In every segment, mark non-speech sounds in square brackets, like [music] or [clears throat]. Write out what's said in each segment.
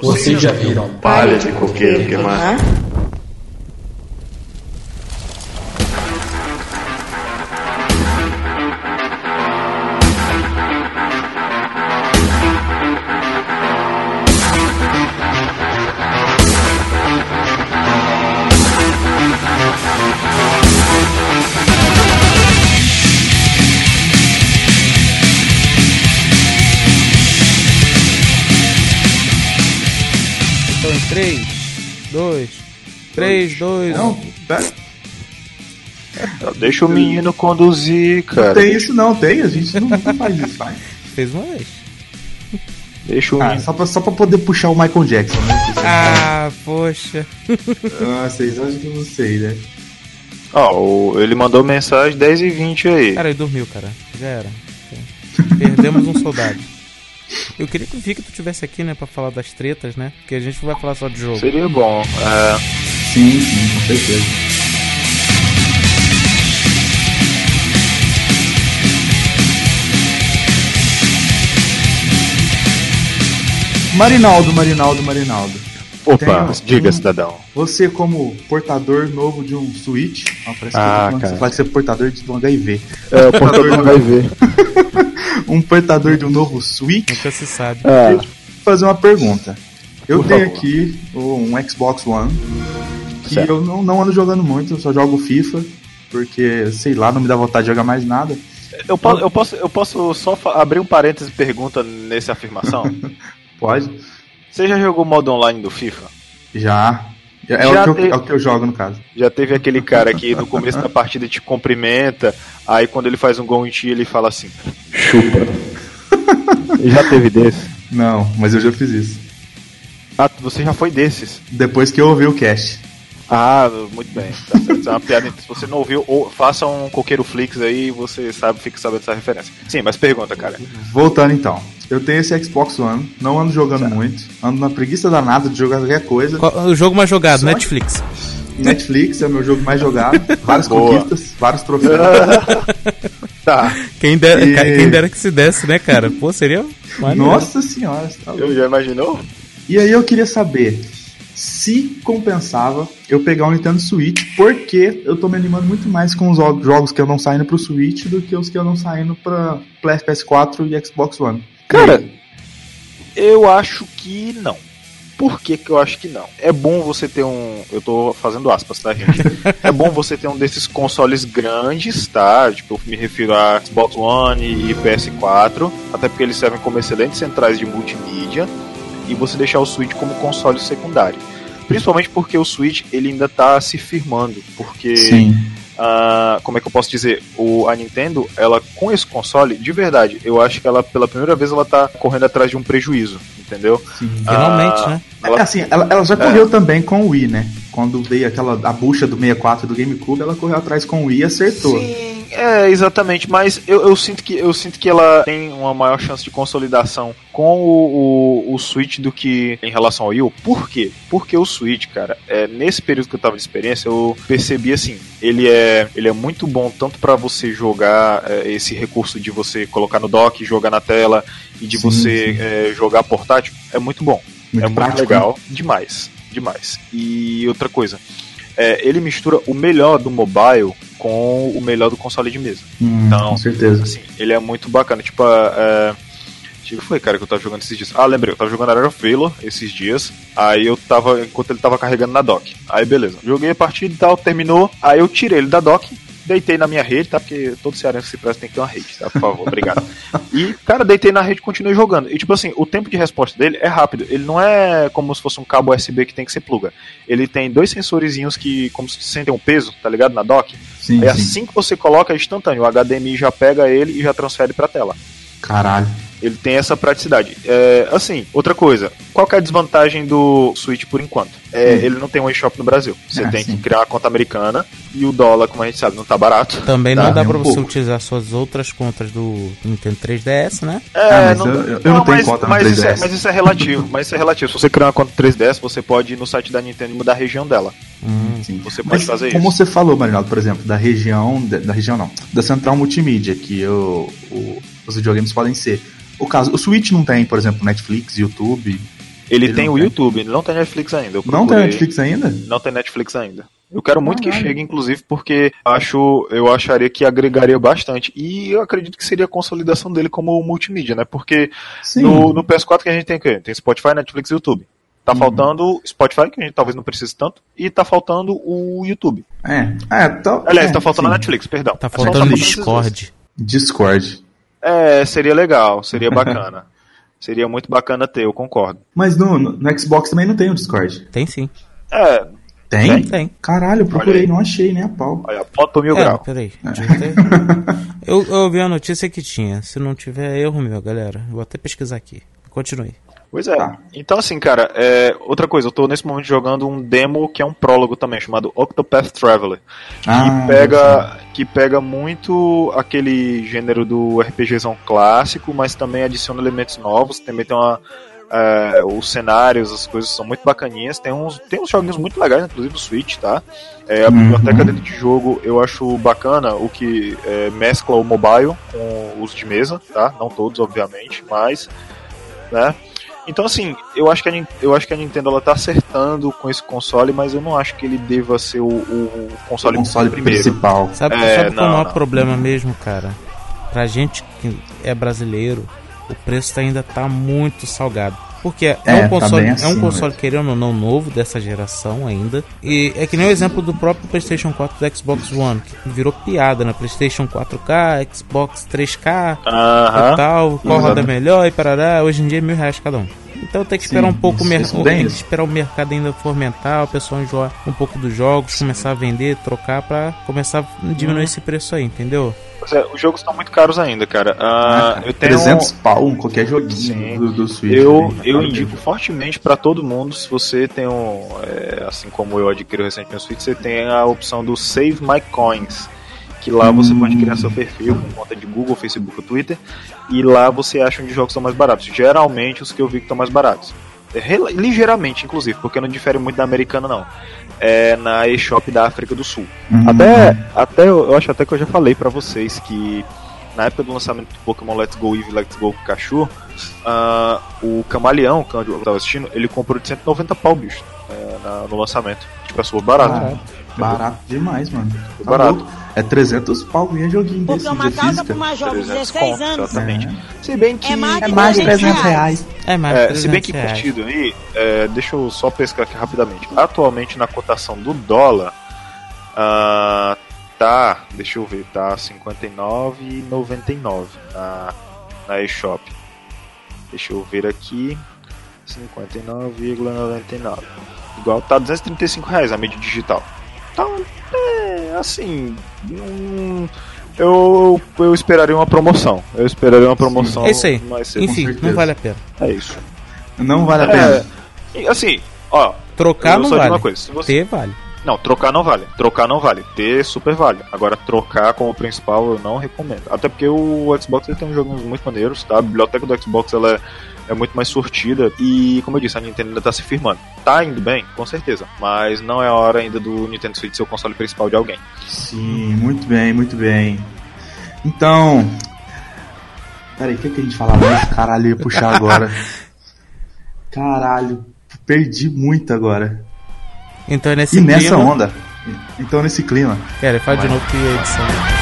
Vocês já viram palha de coqueiro queimar? 3, 2, Não, 1. pera. Deixa o menino conduzir, Não cara. tem isso não, tem. A gente não, não faz isso, vai. [laughs] Fez uma vez. Deixa o Ah, menino. só, pra, só pra poder puxar o Michael Jackson, né? Ah, poxa. [laughs] Ah, vocês acham que eu não sei, né? Ó, o- ele mandou mensagem 10 e 20 aí. Cara, ele dormiu, cara. Já era. Perdemos um soldado. Eu queria que o Victor tivesse aqui, né, pra falar das tretas, né? Porque a gente não vai falar só de jogo. Seria bom. É, Sim, sim, com certeza. Marinaldo, Marinaldo, Marinaldo. Opa, Tem um- diga, um- cidadão. Você, como portador novo de um Switch, ó, parece Ah, você que você é portador de um HIV. É, o portador vai ver. [laughs] Um portador de um novo Switch, Nunca se sabe. É, vou fazer uma pergunta. Eu Por tenho favor. aqui um Xbox One Certo. eu não, não ando jogando muito, eu só jogo FIFA, porque, sei lá, não me dá vontade de jogar mais nada. eu, posso, eu, posso, eu posso só abrir um parênteses e pergunta nessa afirmação? [laughs] Pode? Você já jogou o modo online do FIFA? Já. É, Já o que eu, é o que eu jogo, no caso. Já teve aquele cara que no começo da partida te cumprimenta, aí quando ele faz um gol em ti, ele fala assim: chupa. [laughs] já teve desse? Não, mas eu já fiz isso. Ah, você já foi desses. Depois que eu ouvi o cast. Ah, muito bem. Tá certo. É uma piada. Se você não ouviu, ou faça um coqueiro flix aí e você sabe, fica sabendo dessa referência. Sim, mas pergunta, cara. Voltando então. Eu tenho esse Xbox One, não ando jogando muito, ando na preguiça danada de jogar qualquer coisa. Qual- o jogo mais jogado, Só- Netflix. Netflix é o meu jogo mais jogado, várias [laughs] Boa. conquistas, vários troféus. [laughs] Tá, Quem dera, E- quem dera que se desse, né, cara? Pô, seria. maneiro. Nossa senhora, você tá louco. eu já imaginou? E aí eu queria saber se compensava eu pegar o Nintendo Switch, porque eu tô me animando muito mais com os jo- jogos que eu não saindo pro Switch do que os que eu não saindo pra Play- PS4 e Xbox One. Cara, eu acho que não. Por que, que eu acho que não? É bom você ter um. Eu tô fazendo aspas, tá, gente? [laughs] é bom você ter um desses consoles grandes, tá? Tipo, eu me refiro a Xbox One e PS4, até porque eles servem como excelentes centrais de multimídia, e você deixar o Switch como console secundário. Principalmente porque o Switch ele ainda tá se firmando, porque ah, como é que eu posso dizer? O, a Nintendo, ela com esse console, de verdade, eu acho que ela pela primeira vez ela tá correndo atrás de um prejuízo, entendeu? Finalmente, Ah, né? Ela- É, assim, ela, ela já correu também com o Wii, né? Quando veio aquela a bucha do 64 do GameCube, ela correu atrás com o Wii e acertou. Sim, é, exatamente, mas eu, eu sinto que eu sinto que ela tem uma maior chance de consolidação com o, o, o Switch do que em relação ao Wii. Por quê? Porque o Switch, cara, é, nesse período que eu tava de experiência, eu percebi assim, ele é, ele é muito bom tanto pra você jogar é, esse recurso de você colocar no dock, jogar na tela e de Sim, você sim. é, jogar portátil, é muito bom. Muito é muito prático, legal, demais, demais. E outra coisa, é, ele mistura o melhor do mobile com o melhor do console de mesa. Hum, Então, com certeza. Assim, ele é muito bacana. Tipo, é, que foi, cara, que eu tava jogando esses dias? Ah, lembrei, eu tava jogando Arena of Valor esses dias. Aí eu tava, enquanto ele tava carregando na dock. Aí beleza, joguei a partida e tal, terminou. Aí eu tirei ele da dock, deitei na minha rede, tá? Porque todo cearense que se presta tem que ter uma rede, tá? Por favor, obrigado. [laughs] E, cara, deitei na rede e continuei jogando. E, tipo assim, o tempo de resposta dele é rápido. Ele não é como se fosse um cabo USB que tem que ser pluga. Ele tem dois sensorizinhos que, como se sentem um peso, tá ligado? Na dock. Sim, Aí sim. assim que você coloca é instantâneo. O HDMI já pega ele e já transfere pra tela. Caralho. Ele tem essa praticidade. É, assim, outra coisa. Qual que é a desvantagem do Switch por enquanto? É, Hum. Ele não tem um eShop no Brasil. Você Ah, tem sim. que criar uma conta americana e o dólar, como a gente sabe, não tá barato. Também Tá, não dá é um pra você pouco. utilizar suas outras contas do Nintendo 3DS, né? É, Ah, mas eu- eu não tenho mas, conta mas isso é, 3DS. mas isso é relativo. mas isso é relativo. Se você criar uma conta 3DS, você pode ir no site da Nintendo e mudar a região dela. Hum. Sim. Você pode Mas fazer como isso. você falou, Marinaldo, por exemplo, da região, da, da região não, da central multimídia, que o, o- os videogames podem ser. O caso, o Switch não tem, por exemplo, Netflix, YouTube, Ele, Ele tem o tem? YouTube, ele não tem Netflix ainda. Eu Não tem. Netflix ainda? Não tem Netflix ainda. Eu quero muito que chegue, inclusive, porque acho, eu acharia que agregaria bastante. E eu acredito que seria a consolidação dele como multimídia, né? Porque Sim. no, no PS4 que a gente tem o quê? Tem Spotify, Netflix e YouTube. Tá Uhum. faltando Spotify, que a gente talvez não precise tanto, e tá faltando o YouTube. É, é, tá, Aliás, é, tá faltando a sim. Netflix, perdão. Tá É só- faltando o. Discord. Discord. É, seria legal, seria bacana. Seria muito bacana ter, eu concordo. Mas no, no, no Xbox também não tem o Discord. Tem sim. É, Tem? Tem. Caralho, eu procurei, não achei, nem a pau. olha, ponto mil É, grau. peraí. Deixa eu, [laughs] eu, eu vi a notícia que tinha. Se não tiver erro meu, galera, vou até pesquisar aqui. Continue. Pois é. Tá. Então, assim, cara, é, outra coisa, eu tô nesse momento jogando um demo que é um prólogo também, chamado Octopath Traveler. Que Ah, pega, que pega muito aquele gênero do RPGzão clássico, mas também adiciona elementos novos. Também tem uma. é, os cenários, as coisas são muito bacaninhas. Tem uns, tem uns joguinhos muito legais, inclusive o Switch, tá? É, a Uhum. biblioteca dentro de jogo eu acho bacana o que é, mescla o mobile com os de mesa, tá? Não todos, obviamente, mas. Né? Então, assim, eu acho que a, eu acho que a Nintendo ela tá acertando com esse console, mas eu não acho que ele deva ser o, o o console, console primeiro. principal. Sabe, É, sabe qual é o maior não. problema mesmo, cara? Pra gente que é brasileiro, o preço ainda tá muito salgado. Porque é, É, um tá console, bem é um assim console mesmo. querendo ou não novo dessa geração ainda. E é que nem o exemplo do próprio PlayStation 4 do Xbox One, que virou piada na PlayStation 4K, Xbox 3K Aham. e tal, qual roda melhor e parará. Hoje em dia é mil reais cada um. Então tem que esperar Sim, um pouco o isso- mer- isso o- bem- esperar o mercado ainda fomentar, o pessoal enjoar um pouco dos jogos, começar a vender, trocar pra começar a diminuir esse preço aí, entendeu? Pois é, os jogos estão muito caros ainda, cara. Ah, eu tenho 300 pau em qualquer joguinho do, do Switch. eu, né? eu indico mesmo. fortemente pra todo mundo, se você tem um, é, assim como eu adquiri recentemente o Switch, você tem a opção do Save My Coins, que lá você Hum. pode criar seu perfil com conta de Google, Facebook ou Twitter, e lá você acha onde os jogos estão mais baratos. Geralmente os que eu vi que estão mais baratos. É, ligeiramente, inclusive, porque não difere muito da americana não. É na eShop da África do Sul. Uhum. Até, até eu acho até que eu já falei pra vocês que na época do lançamento do Pokémon Let's Go Eevee, Let's Go Pikachu, ah, o Camaleão, que eu tava assistindo, ele comprou de 190 pau, bicho, é, na- no lançamento. Tipo, é super barato. Barato. Barato demais, mano. Tá Barato. louco. É 300 pau ganha joguinho Porque desse de uma causa física. para uma jovem de 300 16 conto, anos. exatamente. É. Se bem que. É mais É de mais de 300 300 reais. É mais É, se bem que 300 reais. curtido aí, é, deixa eu só pescar aqui rapidamente. Atualmente na cotação do dólar, ah, tá, deixa eu ver, tá 59,99 na, na eShop. Deixa eu ver aqui, 59,99. Igual tá 235 reais a mídia digital. Então, é, assim, hum, eu, eu esperaria uma promoção. Eu esperaria uma promoção É isso aí. mais cedo. Enfim, não vale a pena. É isso. Não vale a É, pena. e, assim, ó, Trocar eu não vale. uma coisa, se você... Ter vale. Não, trocar não vale. Trocar não vale. Ter super vale. Agora, trocar como principal eu não recomendo. Até porque o Xbox ele tem uns joguinhos muito maneiros, tá? A biblioteca do Xbox ela é, é muito mais surtida. E, como eu disse, a Nintendo ainda tá se firmando. Tá indo bem, com certeza. Mas não é a hora ainda do Nintendo Switch ser o console principal de alguém. Sim, muito bem, muito bem. Então. Peraí, o que, que a gente falava mais? Caralho, eu ia puxar agora. [laughs] Caralho, perdi muito agora. Então é nesse E nessa clima... onda. Então nesse clima. Cara, faz de novo que a edição.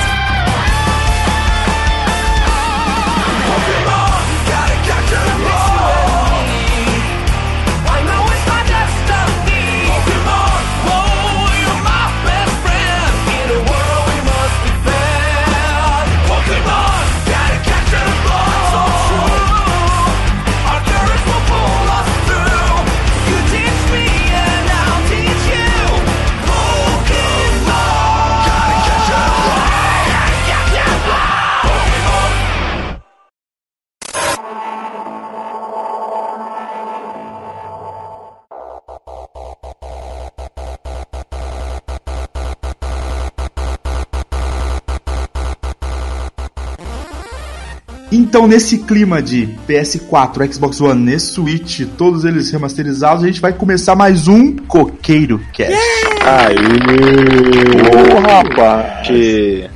Então, nesse clima de PS4, Xbox One e Switch, todos eles remasterizados, a gente vai começar mais um Coqueiro Cast. Aê! Ô, rapaz! Que...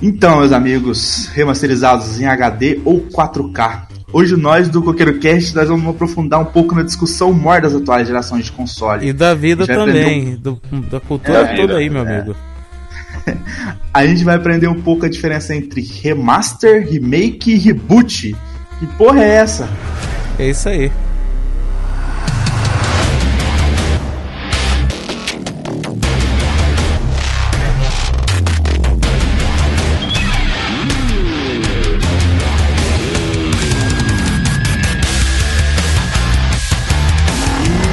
Então, meus amigos, remasterizados em HD ou 4K, Hoje nós do Coqueiro Cast nós vamos aprofundar um pouco na discussão maior das atuais gerações de console. E da vida também, do- da cultura É, toda aí, meu amigo. [laughs] A gente vai aprender um pouco a diferença entre remaster, remake e reboot. Que porra é essa? É isso aí.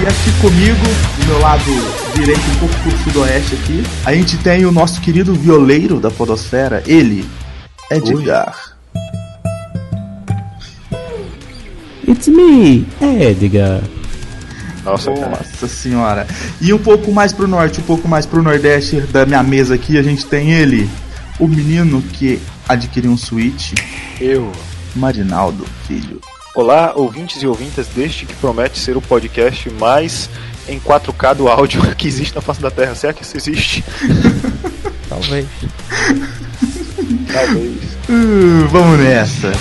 E aqui comigo, do meu lado direito, um pouco pro sudoeste aqui, a gente tem o nosso querido violeiro da podosfera, ele, Edgar. It's me, Edgar. Nossa, cara. Nossa senhora. E um pouco mais pro norte, um pouco mais pro nordeste da minha mesa aqui, a gente tem ele, o menino que adquiriu um Switch, Eu. Marinaldo, filho. Olá, ouvintes e ouvintas deste que promete ser o podcast mais em 4K do áudio [laughs] que existe na face da Terra. Será que isso existe? Talvez. Talvez. Uh, vamos nessa.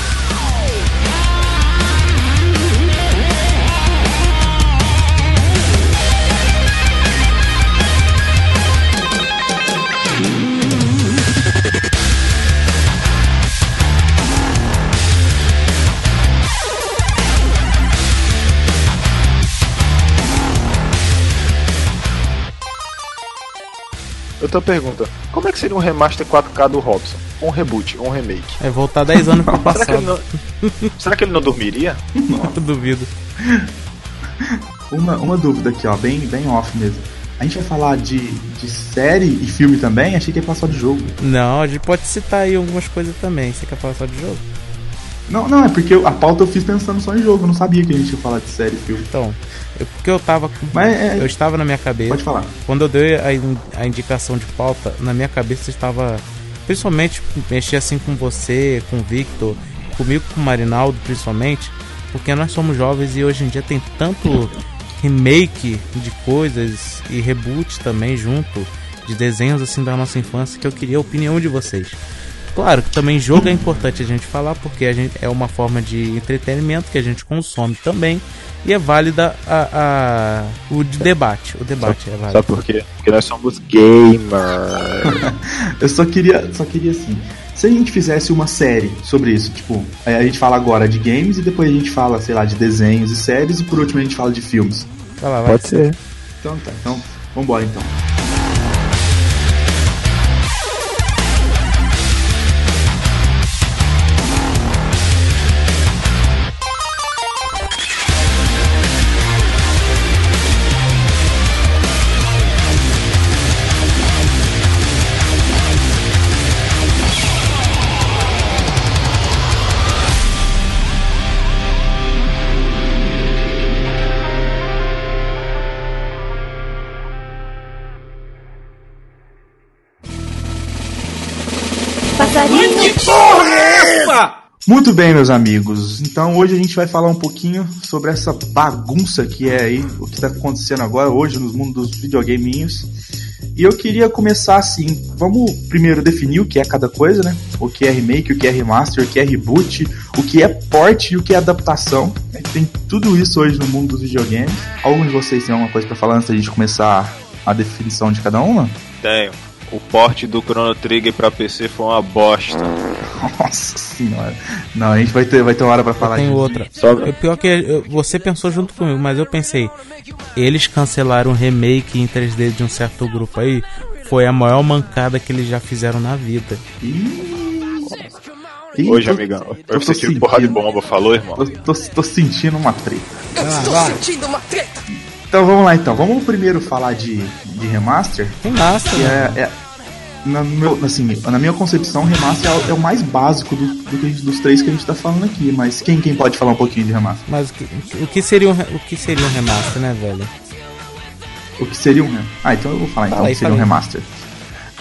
Eu tô perguntando, como é que seria um remaster 4K do Robson? Um reboot, um remake? É voltar 10 anos pro Será que, ele passado. não... Será que ele não dormiria? Eu [laughs] duvido. Uma, uma dúvida aqui, ó, bem, bem off mesmo. A gente vai falar de, de série e filme também? Achei que ia falar só de jogo. Não, a gente pode citar aí algumas coisas também. Você quer falar só de jogo? Não, não, é porque eu- a pauta eu fiz pensando só em jogo, eu não sabia que a gente ia falar de série e filme. Então, eu, porque eu tava. Mas é, Eu estava na minha cabeça. pode falar. Quando eu dei a, in- a indicação de pauta, na minha cabeça estava. Principalmente mexer assim com você, com o Victor, comigo com o Marinaldo, principalmente, porque nós somos jovens e hoje em dia tem tanto [laughs] remake de coisas e reboot também junto, de desenhos assim da nossa infância, que eu queria a opinião de vocês. Claro que também jogo é importante a gente falar, porque a gente é uma forma de entretenimento que a gente consome também. E é válida a, a- o de debate. O debate é válido. Sabe por quê? Porque nós somos gamers. [laughs] Eu só queria, só queria assim. Se a gente fizesse uma série sobre isso, tipo, a gente fala agora de games e depois a gente fala, sei lá, de desenhos e séries e por último a gente fala de filmes. Vai lá, vai. ser. Então tá, então vambora então. Muito bem, meus amigos. Então hoje a gente vai falar um pouquinho sobre essa bagunça que é aí, o que está acontecendo agora hoje nos mundos dos videogaminhos. E eu queria começar assim, vamos primeiro definir o que é cada coisa, né? O que é remake, o que é remaster, o que é reboot, o que é port e o que é adaptação. né? Tem tudo isso hoje no mundo dos videogames. Algum de vocês tem alguma coisa para falar antes da gente começar a definição de cada uma? Tenho. O porte do Chrono Trigger pra PC foi uma bosta. Nossa senhora. Não, a gente vai ter, vai ter uma hora para falar Tem outra. Só- O pior que eu- você pensou junto comigo, mas eu pensei, eles cancelaram o remake em 3D de um certo grupo aí. Foi a maior mancada que eles já fizeram na vida. Ih, Hoje, tô- amigão. eu Eu tô senti porrada de bomba, falou, irmão? Tô, tô, tô sentindo uma treta. Estou sentindo uma treta. Então vamos lá então. Vamos primeiro falar de, de remaster. Né? é, é- na, meu- assim, na minha concepção, remaster é o, é o mais básico do, do gente- dos três que a gente tá falando aqui. Mas quem, quem pode falar um pouquinho de remaster? Mas o que, o que seria um, o que seria um remaster, né, velho? O que seria um Ah, então eu vou falar então o que seria um remaster.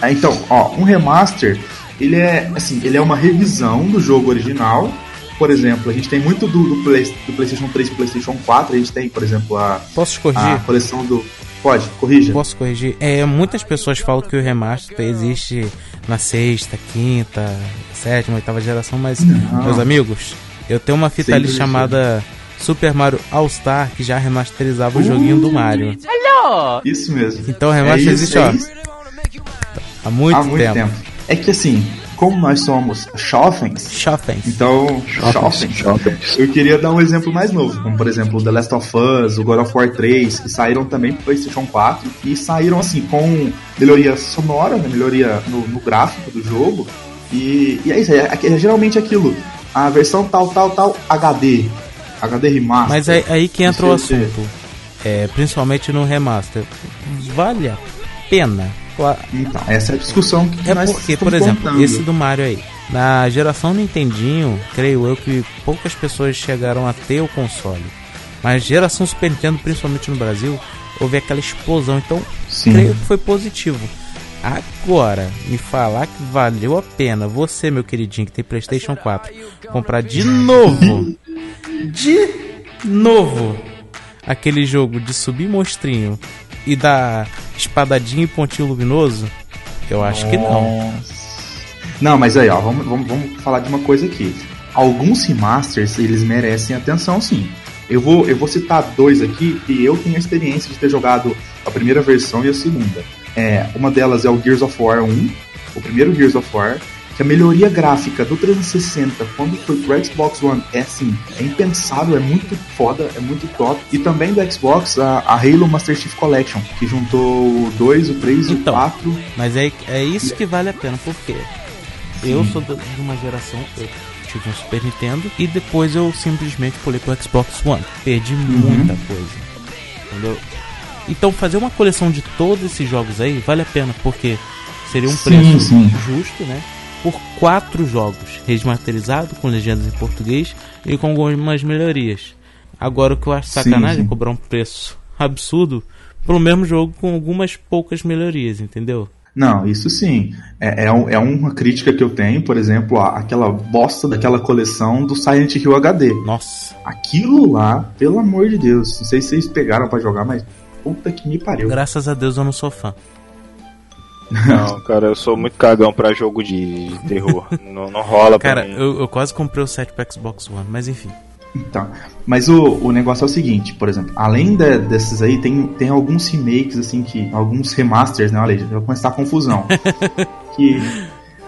Ah, então, ó, um remaster, ele é assim, ele é uma revisão do jogo original. Por exemplo, a gente tem muito do, do, Play- do PlayStation 3 e PlayStation 4. A gente tem, por exemplo, a, Posso te a corrigir? coleção do. Pode, corrija. Posso corrigir? É, muitas pessoas falam que o remaster existe na sexta, quinta, sétima, oitava geração, mas, Não. meus amigos, Eu tenho uma fita Sempre ali chamada Super Mario All Star que já remasterizava o joguinho do Mario. Isso mesmo. Então o remaster É isso, existe, é ó, há muito, Há muito tempo. tempo. É que assim, como nós somos jovens, Shoppings. então jovens, eu queria dar um exemplo mais novo, como por exemplo o The Last of Us, o God of War 3, que saíram também pro PlayStation 4 e saíram assim com melhoria sonora, né, melhoria no, no gráfico do jogo. E, e é isso, é, é geralmente aquilo, a versão tal, tal, tal, HD, HD remaster. Mas é aí que entra o é- assunto. É, principalmente no remaster. Vale a pena? Então, essa é a discussão que É nós porque, por exemplo, contando. esse do Mario aí. Na geração Nintendinho, creio eu que poucas pessoas chegaram a ter o console. Mas geração Super Nintendo, principalmente no Brasil, houve aquela explosão. Então, Sim. creio que foi positivo. Agora, me falar que valeu a pena você, meu queridinho, que tem PlayStation 4, comprar de novo, de novo, aquele jogo de subir monstrinho e dar espadadinha e pontinho luminoso, eu acho que não. Não, mas aí, ó, vamos, vamos, vamos falar de uma coisa aqui. Alguns remasters, eles merecem atenção, sim. Eu vou, eu vou citar dois aqui e eu tenho a experiência de ter jogado a primeira versão e a segunda. É, uma delas é o Gears of War 1, o primeiro Gears of War, que a melhoria gráfica do 360 quando foi pro Xbox One é assim, é impensável, é muito foda, é muito top. E também do Xbox, a, a Halo Master Chief Collection, que juntou o 2, o 3 e o Então. 4. Mas é, é isso que vale a pena, porque eu sou de uma geração, eu tive um Super Nintendo e depois eu simplesmente pulei pro Xbox One. Perdi muita coisa. Entendeu? Então fazer uma coleção de todos esses jogos aí vale a pena, porque seria um Sim, preço sim. justo, né? Por quatro jogos, remasterizado, com legendas em português e com algumas melhorias. Agora o que eu acho sacanagem é cobrar um preço absurdo pelo mesmo jogo com algumas poucas melhorias, entendeu? Não, isso sim. É, é, é uma crítica que eu tenho, por exemplo, aquela bosta daquela coleção do Silent Hill HD. Nossa. Aquilo lá, pelo amor de Deus, não sei se vocês pegaram pra jogar, mas puta que me pariu. Graças a Deus eu não sou fã. Não, cara, eu sou muito cagão pra jogo de terror. não, não rola pra Cara, mim. eu, eu quase comprei o set pro Xbox One, mas enfim. Então, mas o, o negócio é o seguinte, por exemplo, além de- desses aí, tem, tem alguns remakes, assim, que. Alguns remasters, né? Olha aí, já vai começar a confusão. [laughs] que,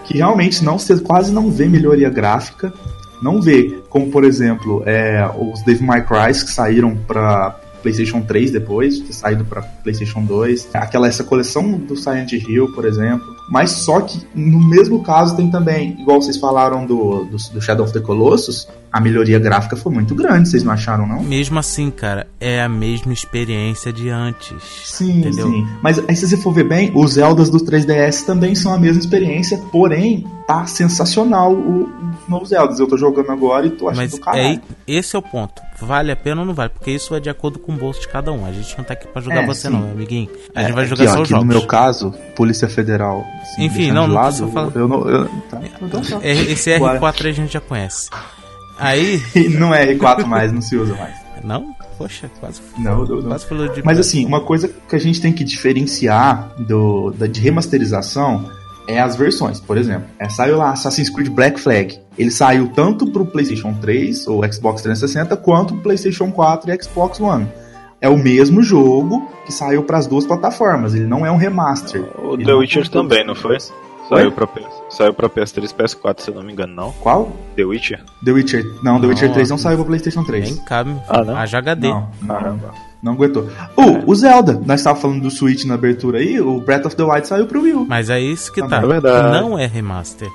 que realmente não você quase não vê melhoria gráfica. Não vê, como por exemplo, é, os Devil May Cry que saíram pra PlayStation 3 depois, de ter saído pra PlayStation 2. Aquela essa coleção do Silent Hill, por exemplo. Mas só que no mesmo caso tem também, igual vocês falaram do, do, do Shadow of the Colossus, a melhoria gráfica foi muito grande, vocês não acharam, não? Mesmo assim, cara, é a mesma experiência de antes. Sim, Entendeu? sim. Mas aí se você for ver bem, os Zeldas do 3DS também são a mesma experiência, porém, tá sensacional o, os novos Zeldas. Eu tô jogando agora e tô achando Mas do caralho. aí, esse é o ponto. Vale a pena ou não vale? Porque isso é de acordo com o bolso de cada um. A gente não tá aqui pra julgar É, você, sim. não, meu amiguinho. A É, gente vai aqui, jogar ó, só os aqui jogos. No meu caso, Polícia Federal. assim, Enfim, não, não lado. Eu não, eu, tá, então tá. É, Esse Bora. R4 a gente já conhece. Aí. Não é R4 mais, não se usa mais. Não? Poxa, quase, Não, não, não. quase falou de. Mas assim, uma coisa que a gente tem que diferenciar do, da, de remasterização é as versões. Por exemplo, é, saiu lá Assassin's Creed Black Flag. Ele saiu tanto pro PlayStation 3 ou Xbox 360 quanto pro PlayStation 4 e Xbox One. É o mesmo jogo que saiu para as duas plataformas. Ele não é um remaster. O Ele The Witcher também, não foi? Saiu pra, PS, saiu pra PS3 e PS4, se eu não me engano, não. Qual? The Witcher? The Witcher. Não, The Não, Witcher 3 não saiu pro PlayStation 3. Nem cabe. Ah, não? Haja HD. Não, Caramba. não aguentou. Uh, o Zelda. Nós estávamos falando do Switch na abertura aí. O Breath of the Wild saiu pro Wii U. Mas é isso que tá. É verdade. Não é remaster.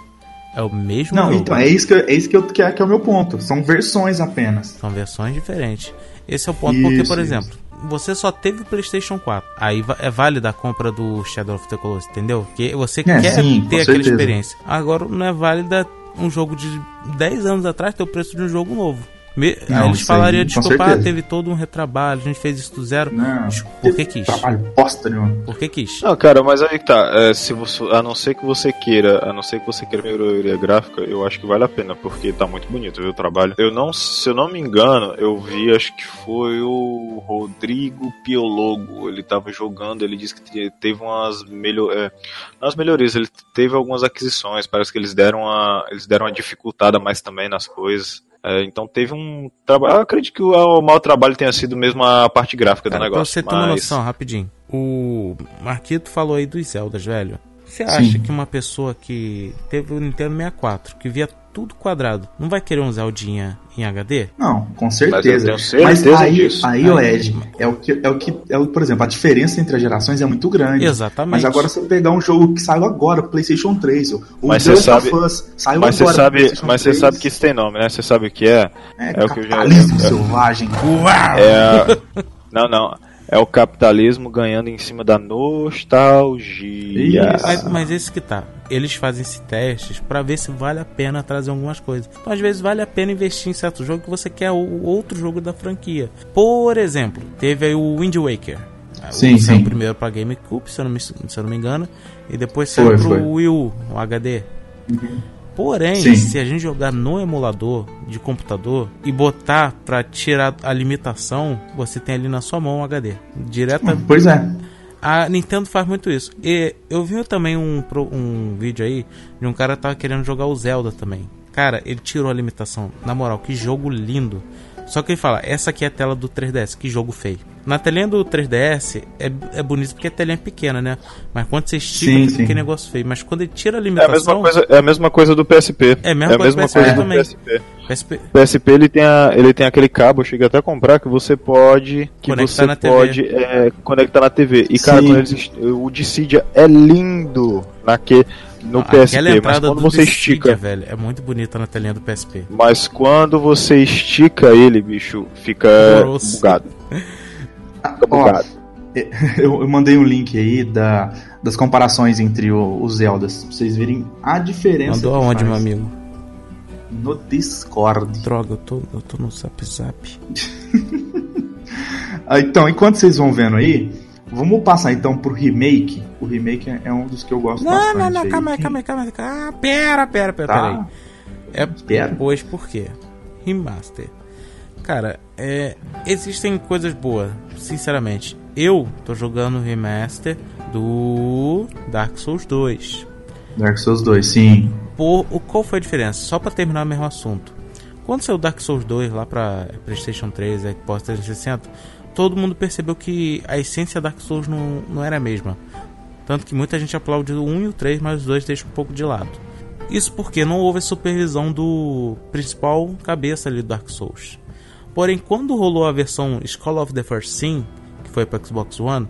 É o mesmo Não, jogo. então, é isso, que, eu- é isso que, eu, que, é, que é o meu ponto. São versões apenas. São versões diferentes. Esse é o ponto, porque, Isso, por isso. exemplo, você só teve o PlayStation 4. Aí é válida a compra do Shadow of the Colossus, entendeu? Porque você quer sim, ter aquela certeza. experiência. Agora não é válida um jogo de 10 anos atrás ter o preço de um jogo novo. Me- Não, eles aí, falariam, desculpa, ah, teve todo um retrabalho, a gente fez isso do zero. Não, Por que quis? Trabalho bosta nenhuma. Por que quis? Não, cara, mas aí que tá. é, se você, a não ser que você queira, a não ser que você queira melhoria gráfica, eu acho que vale a pena, porque tá muito bonito viu, o trabalho. Eu não, se eu não me engano, eu vi, acho que foi o Rodrigo Piologo. Ele tava jogando, ele disse que te- teve umas melhor, é, umas melhorias, ele teve algumas aquisições, parece que eles deram uma, eles deram uma dificultada mais também nas coisas. É, então teve um trabalho. Eu acredito que o, o mau trabalho tenha sido mesmo a parte gráfica Cara, do pra negócio. você ter uma mas- noção, rapidinho. O Marquito falou aí dos Zeldas, velho. Você acha que uma pessoa que teve o Nintendo 64, que via tudo quadrado, não vai querer um Zeldinha em HD? Não, com Mas eu certeza. tenho certeza aí, disso. aí, ô Aí- Ed, é o que é o que é o, por exemplo, a diferença entre as gerações é muito grande. Exatamente. Mas agora você pegar um jogo que saiu agora, PlayStation 3, o o Mas Last sabe- of Us, saiu Mas você agora, sabe, mas você 3, sabe que isso tem nome, né? Você sabe o que é? é, é o que eu já- capitalismo é- selvagem. É. não, não. É o capitalismo ganhando em cima da nostalgia. Isso. Mas, mas esse que tá. Eles fazem esses testes pra ver se vale a pena trazer algumas coisas. Então, às vezes, vale a pena investir em certo jogo que você quer o outro jogo da franquia. Por exemplo, teve aí o Wind Waker. Sim, o, saiu sim. primeiro pra GameCube, se eu não me, se eu não me engano. E depois Foi, saiu pro foi. Uhum. Wii U, o HD. Porém, Sim. se a gente jogar no emulador de computador e botar pra tirar a limitação, você tem ali na sua mão o HD. Direta, Pois é. A Nintendo faz muito isso. E eu vi também um, um vídeo aí de um cara que tava querendo jogar o Zelda também. Cara, ele tirou a limitação. Na moral, que jogo lindo. Só que ele fala, essa aqui é a tela do 3DS, que jogo feio. Na telinha do 3DS é, é bonito porque a telinha é pequena, né? Mas quando você estica, Sim, fica negócio feio. Mas quando ele tira a É a limitação. mesma coisa, é a mesma coisa do PSP. É a mesma coisa do PSP coisa do. PSP. PSP O PSP ele tem, a- ele tem aquele cabo, eu cheguei até a comprar, que você pode. Que Conectar você na TV. pode é, conectar na TV. E cara, eles, o Dissidia é lindo naque, no Aquela PSP, mas entrada quando do você estica. velho, é muito bonita na telinha do PSP. Mas quando você estica ele, bicho, fica Horroroso. bugado. [laughs] Fica Ó, bugado. [laughs] eu, eu mandei um link aí da, das comparações entre o- os Zeldas, pra vocês verem a diferença. Mandou aonde, faz. meu amigo? No Discord. Droga, eu tô, eu tô no zap zap. [laughs] Ah, Então, enquanto vocês vão vendo aí, vamos passar então pro remake. O remake é- é um dos que eu gosto Não, bastante. não, não, calma aí, calma aí, calma aí. Ah, pera, pera, pera, Tá. pera aí. É Espera. depois por quê? Remaster. Cara, é, existem coisas boas, sinceramente. Eu tô jogando o remaster do Dark Souls 2. Dark Souls 2, sim. Por, o, qual foi a diferença? Só pra terminar o mesmo assunto. Quando saiu Dark Souls 2 lá pra PlayStation 3, Xbox 360, todo mundo percebeu que a essência Dark Souls não, não era a mesma. Tanto que muita gente aplaudiu o 1 e o 3, mas os dois deixam um pouco de lado. Isso porque não houve supervisão do principal cabeça ali do Dark Souls. Porém, quando rolou a versão Skull of the First Sin, que foi para Xbox One,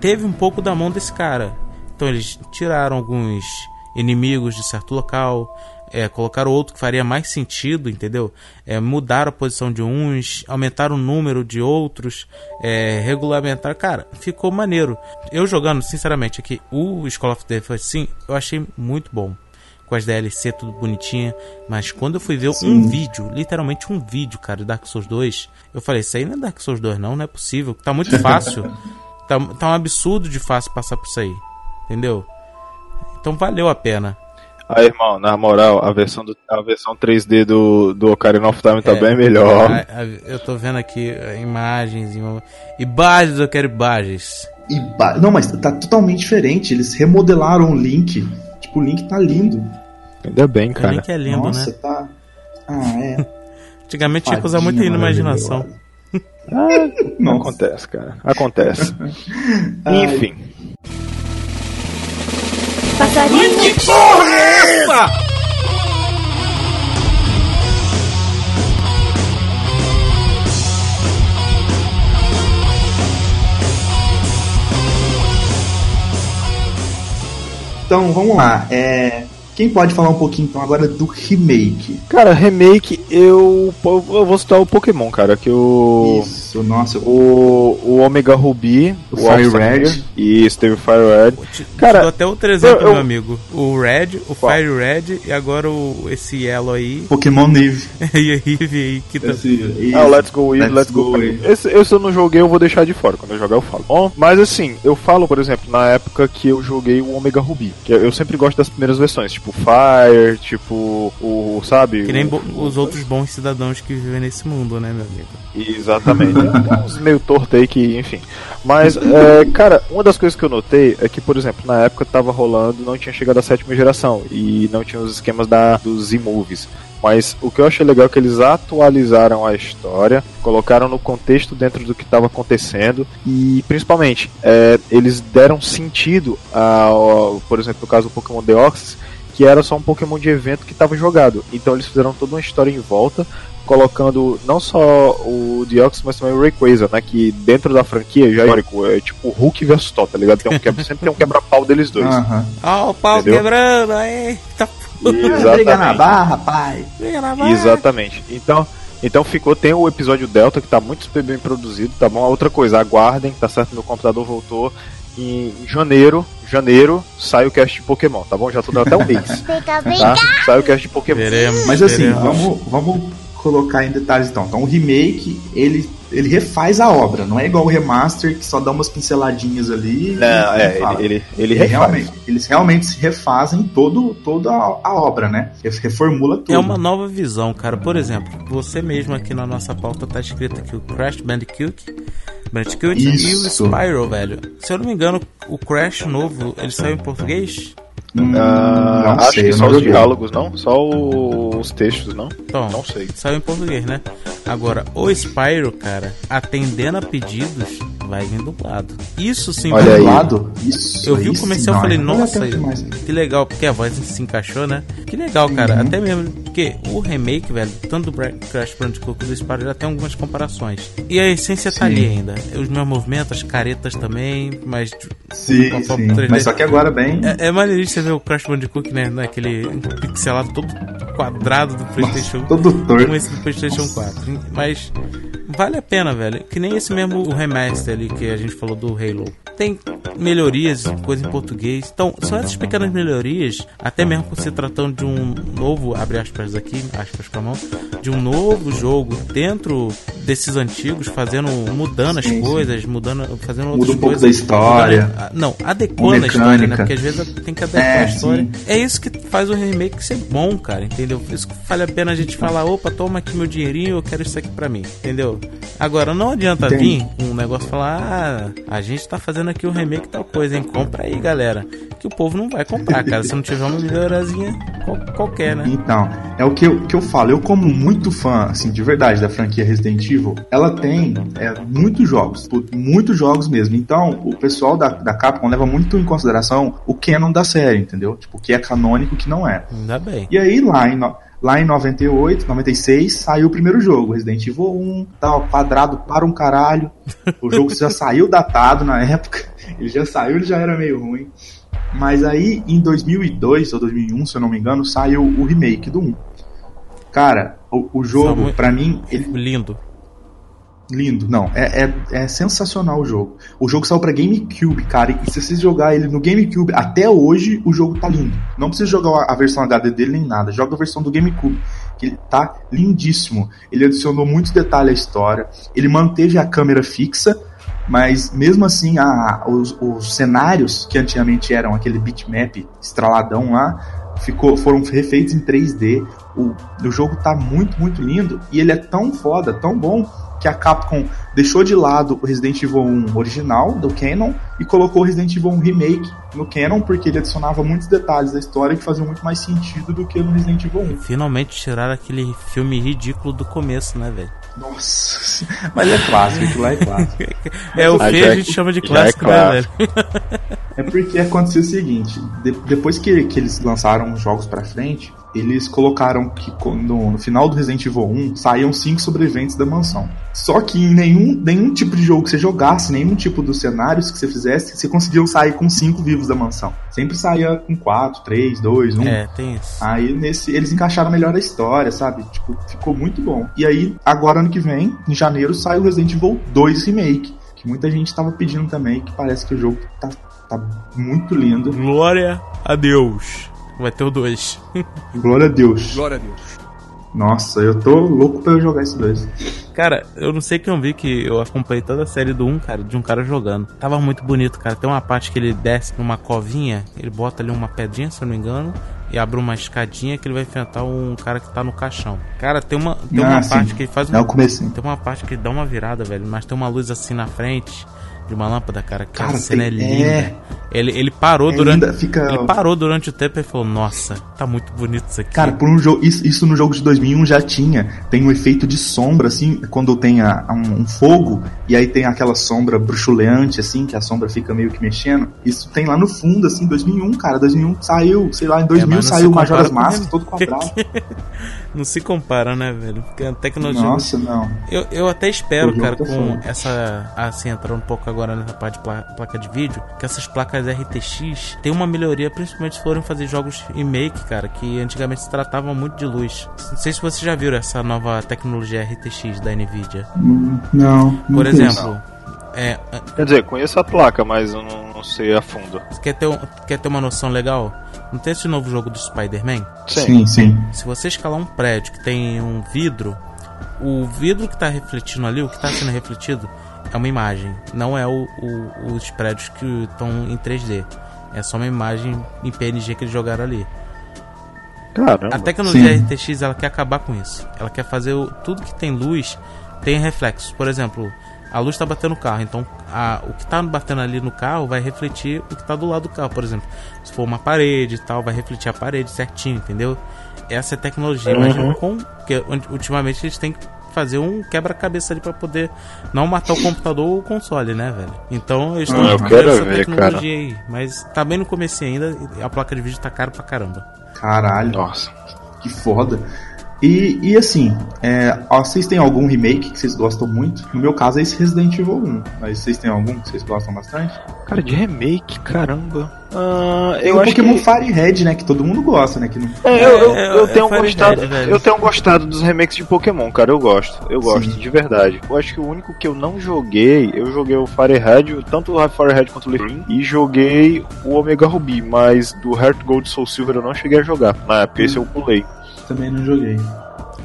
teve um pouco da mão desse cara. Então eles tiraram alguns inimigos de certo local, é, colocaram outro que faria mais sentido, entendeu? É, mudaram a posição de uns, aumentaram o número de outros, é, regulamentaram. Cara, ficou maneiro. Eu jogando, sinceramente, aqui, o Skull of the First Sin, eu achei muito bom. Com as DLC tudo bonitinha. Mas quando eu fui ver um vídeo, literalmente um vídeo, cara, de Dark Souls 2, eu falei, isso aí não é Dark Souls 2, não, não é possível. Tá muito [laughs] fácil. tá, tá um absurdo de fácil passar por isso aí. Entendeu? Então valeu a pena. Aí, irmão, na moral, a versão, do, a versão 3D do, do Ocarina of Time tá É. bem melhor. A- a- eu tô vendo aqui eh, imagens, ima- imagens, eu quero imagens. E ba- Não, mas tá totalmente diferente. Eles remodelaram o Link. Tipo, o Link tá lindo. Ainda bem, O cara. link é lindo, Nossa, né? tá. Ah, é. [laughs] Antigamente tinha que usar muita Fadinha imaginação. maravilhosa. Nossa. [laughs] Acontece, cara. Acontece. [laughs] Ai. Enfim. Passarinho. Então, vamos lá. É... Quem pode falar um pouquinho então agora do remake? Cara, remake, eu, eu vou citar o Pokémon, cara, que o. Isso, nossa. O, o Omega Ruby, O o Fire Red. Tiger, Isso, teve o Fire Red. Te- Cara, te dou até outro exemplo, eu- eu- meu amigo. O Red, o Qual? Fire Red e agora o, esse Yellow aí. [laughs] Pokémon Neve. e a Eevee aí que tá. Esse, Ah, o Let's Go Eevee, Let's Let's, Go, Go. Esse, esse eu não joguei, eu vou deixar de fora. Quando eu jogar, eu falo. Bom, mas assim, eu falo, por exemplo, na época que eu joguei o Omega Ruby. Que eu, eu sempre gosto das primeiras versões, tipo Fire, tipo o. Sabe? Que nem o- os outros bons cidadãos que vivem nesse mundo, né, meu amigo? Exatamente. [laughs] Uns meio torto aí que, enfim. Mas, é, cara, uma das coisas que eu notei é que, por exemplo, na época tava rolando, não tinha chegado a sétima geração e não tinha os esquemas da, dos Z-Movies. Mas o que eu achei legal é que eles atualizaram a história, colocaram no contexto dentro do que estava acontecendo e principalmente é, eles deram sentido ao- por exemplo, no caso do Pokémon Deoxys, que era só um Pokémon de evento que estava jogado. Então eles fizeram toda uma história em volta, colocando não só o Deoxys, mas também o Rayquaza, né? Que dentro da franquia já é histórico, é tipo Hulk versus Thor, tá ligado? Tem um quebra, sempre tem um quebra-pau deles dois. Aham. Ó, o pau Entendeu? quebrando, aí. Tá Briga na barra, pai. briga na barra. Exatamente. Então, então ficou, tem o episódio Delta que tá muito super bem produzido, tá bom? A outra coisa, aguardem, tá certo? Meu computador voltou. Em janeiro, janeiro, sai o cast de Pokémon, tá bom? Já tô dando até um mês. Tá? Sai o cast de Pokémon. Veremos. Mas assim, veremos. vamos, vamos colocar em detalhes então. Então o remake, ele, ele refaz a obra, não é igual o remaster que só dá umas pinceladinhas ali. Não, e é, ele, ele, ele Ele refaz. realmente, eles realmente se refazem todo, toda a, a obra, né? Re- Reformula tudo. É uma nova visão, cara. Por exemplo, você mesmo aqui na nossa pauta tá escrito aqui o Crash Bandicoot, Bandicoot e o Isso. Spyro, velho. Se eu não me engano, o Crash novo, ele saiu em português? Hum, Ah, não acho sei, que só os joguei. diálogos, não? Só os textos, não? Então, Não sei. saiu em português, né? Agora, o Spyro, cara, atendendo a pedidos, vai vir dublado. Isso sim Olha vai aí. Lado? Isso, Eu vi o comercial e falei, nossa, que legal, porque a voz se encaixou, né? Que legal, cara. Uhum. Até mesmo porque o remake, velho, tanto do Crash Bandicoot quanto do Spyro já tem algumas comparações. E a essência tá Sim. ali ainda. Os meus movimentos, as caretas também, mas Sim, foto sim. 3D. Mas só que agora bem. é, é maneiríssimo você ver o Crash Bandicoot, né? Naquele pixelado todo quadrado do Playstation todo torto. com esse do Playstation 4. Mas vale a pena, velho. Que nem esse mesmo o remaster ali que a gente falou do Halo. Tem melhorias, coisa em português. Então, são essas pequenas melhorias, até mesmo por se tratando de um novo, abre aspas aqui, aspas com a mão, de um novo jogo dentro desses antigos, fazendo, mudando as Sim, sim. coisas, mudando, fazendo outras Muda um pouco coisas. da história. mudando- não, adequando a história, né? Porque às vezes tem que adequar É, a história. sim. É isso que faz o remake ser bom, cara, entendeu? Isso que vale a pena a gente falar, opa, toma aqui meu dinheirinho, eu quero isso aqui pra mim, entendeu? Agora, não adianta Entendi. vir um negócio falar, ah, a gente tá fazendo aqui o remake tal coisa, hein? Compra aí, galera. Que o povo não vai comprar, cara, se não tiver uma melhorazinha qual- qualquer, né? Então, é o que eu, que eu falo. Eu, como muito fã, assim, de verdade, da franquia Resident Evil, ela tem é, muitos jogos, muitos jogos mesmo. Então, o pessoal da, da Capcom leva muito em consideração o canon da série, entendeu? Tipo, o que é canônico e o que não é. Ainda bem. E aí, lá em, lá em 98, 96, saiu o primeiro jogo, Resident Evil 1, tal, quadrado para um caralho. O jogo já [laughs] saiu datado na época, ele já saiu, ele já era meio ruim. Mas aí, em 2002 ou 2001, se eu não me engano, saiu o remake do 1. Cara, o, o jogo, pra mim, ele Lindo. Lindo. Não, é, é, é sensacional o jogo. O jogo saiu pra GameCube, cara. E se você jogar ele no GameCube, até hoje o jogo tá lindo. Não precisa jogar a versão HD dele nem nada. Joga a versão do GameCube. Que ele tá lindíssimo. Ele adicionou muitos detalhes à história. Ele manteve a câmera fixa. Mas mesmo assim, a- os, os cenários que antigamente eram aquele bitmap estraladão lá, ficou, foram refeitos em 3D. O, o jogo tá muito, muito lindo. E ele é tão foda, tão bom, que a Capcom deixou de lado o Resident Evil 1 original, do Canon, e colocou o Resident Evil 1 Remake no Canon, porque ele adicionava muitos detalhes da história que faziam muito mais sentido do que no Resident Evil 1. Finalmente tiraram aquele filme ridículo do começo, né, velho? Nossa, [laughs] mas é clássico, aquilo lá é clássico. É o que a é- gente chama de já é clássico, né, velho? É porque aconteceu o seguinte: de- depois que, que eles lançaram os jogos pra frente, eles colocaram que co- no, final do Resident Evil 1 saíam cinco sobreviventes da mansão. Só que em nenhum, nenhum tipo de jogo que você jogasse, nenhum tipo dos cenários que você fizesse, você conseguia sair com cinco vivos da mansão. Sempre saía com quatro, três, dois, um. É, tem isso. Aí nesse eles encaixaram melhor a história, sabe? Tipo, ficou muito bom. E aí, agora ano que vem, em janeiro, sai o Resident Evil 2 Remake. Que muita gente tava pedindo também, que parece que o jogo tá, tá muito lindo. Glória a Deus. Vai ter o 2. Glória a Deus. Glória a Deus. Nossa, eu tô louco pra eu jogar esse 2. Cara, eu não sei quem eu vi que eu acompanhei toda a série do 1, cara, de um cara jogando. Tava muito bonito, cara. Tem uma parte que ele desce numa covinha, ele bota ali uma pedrinha, se eu não me engano, e abre uma escadinha que ele vai enfrentar um cara que tá no caixão. Cara, tem uma, tem Ah, uma sim. parte que ele faz É o comecinho. Tem uma parte que ele dá uma virada, velho, mas tem uma luz assim na frente de uma lâmpada, cara. Que Cara, a cena tem- é linda. é. Ele, ele parou Ainda durante. fica- Ele parou durante o tempo e falou, nossa, tá muito bonito isso aqui. Cara, por um jogo, isso, isso no jogo de 2001 já tinha. Tem um efeito de sombra, assim, quando tem a- um, um fogo, e aí tem aquela sombra bruxuleante, assim, que a sombra fica meio que mexendo. Isso tem lá no fundo, assim, 2001, cara. 2001 saiu, sei lá, em 2000 É, saiu Majora's Mask, todo [laughs] quadrado. [laughs] Não se compara, né, velho? Porque a tecnologia. Nossa, não. Eu, eu até espero, cara, tá com essa. Assim, entrando um pouco agora nessa parte de pla- placa de vídeo, que essas placas RTX tem uma melhoria, principalmente se forem fazer jogos remake, cara, que antigamente se tratava muito de luz. Não sei se vocês já viram essa nova tecnologia RTX da Nvidia. Hum, Não. não Por conheço. exemplo, é, Quer dizer, conheço a placa, mas eu não, não sei a fundo. você quer ter, quer ter uma noção legal? Não tem esse novo jogo do Spider-Man? Sim, sim. Se você escalar um prédio que tem um vidro, o vidro que está refletindo ali, o que está sendo refletido, é uma imagem. Não é o, o- os prédios que estão em 3D. É só uma imagem em PNG que eles jogaram ali. Caramba. A tecnologia Sim. RTX ela quer acabar com isso. Ela quer fazer o- tudo que tem luz tem reflexos. Por exemplo, a luz está batendo no carro, então a- o que está batendo ali no carro vai refletir o que está do lado do carro. Por exemplo, se for uma parede e tal, vai refletir a parede certinho, entendeu? Essa é a tecnologia. Imagina com porque ultimamente eles têm fazer um quebra-cabeça ali para poder não matar o computador ou o console, né, velho? Então eles estão Ah, eu quero essa ver, tecnologia aí, mas tá bem no começo ainda, a placa de vídeo tá cara pra caramba. Caralho. Nossa. Que foda. E, e assim, é, vocês têm algum remake que vocês gostam muito? No meu caso é esse Resident Evil 1. Mas vocês têm algum que vocês gostam bastante? Cara, de remake, caramba. Ah, Tem eu o acho Pokémon que... Fire Red, né? Que todo mundo gosta, né? Que não... É, eu, eu, É, eu é tenho Fire gostado, Red, velho. eu tenho gostado dos remakes de Pokémon, cara. Eu gosto, eu gosto Sim. de verdade. Eu acho que o único que eu não joguei, eu joguei o Fire Red, tanto o Fire Red quanto o Leaf Green, e joguei o Omega Ruby, mas do Heart Gold Soul Silver eu não cheguei a jogar. Na época esse eu pulei. Também não joguei.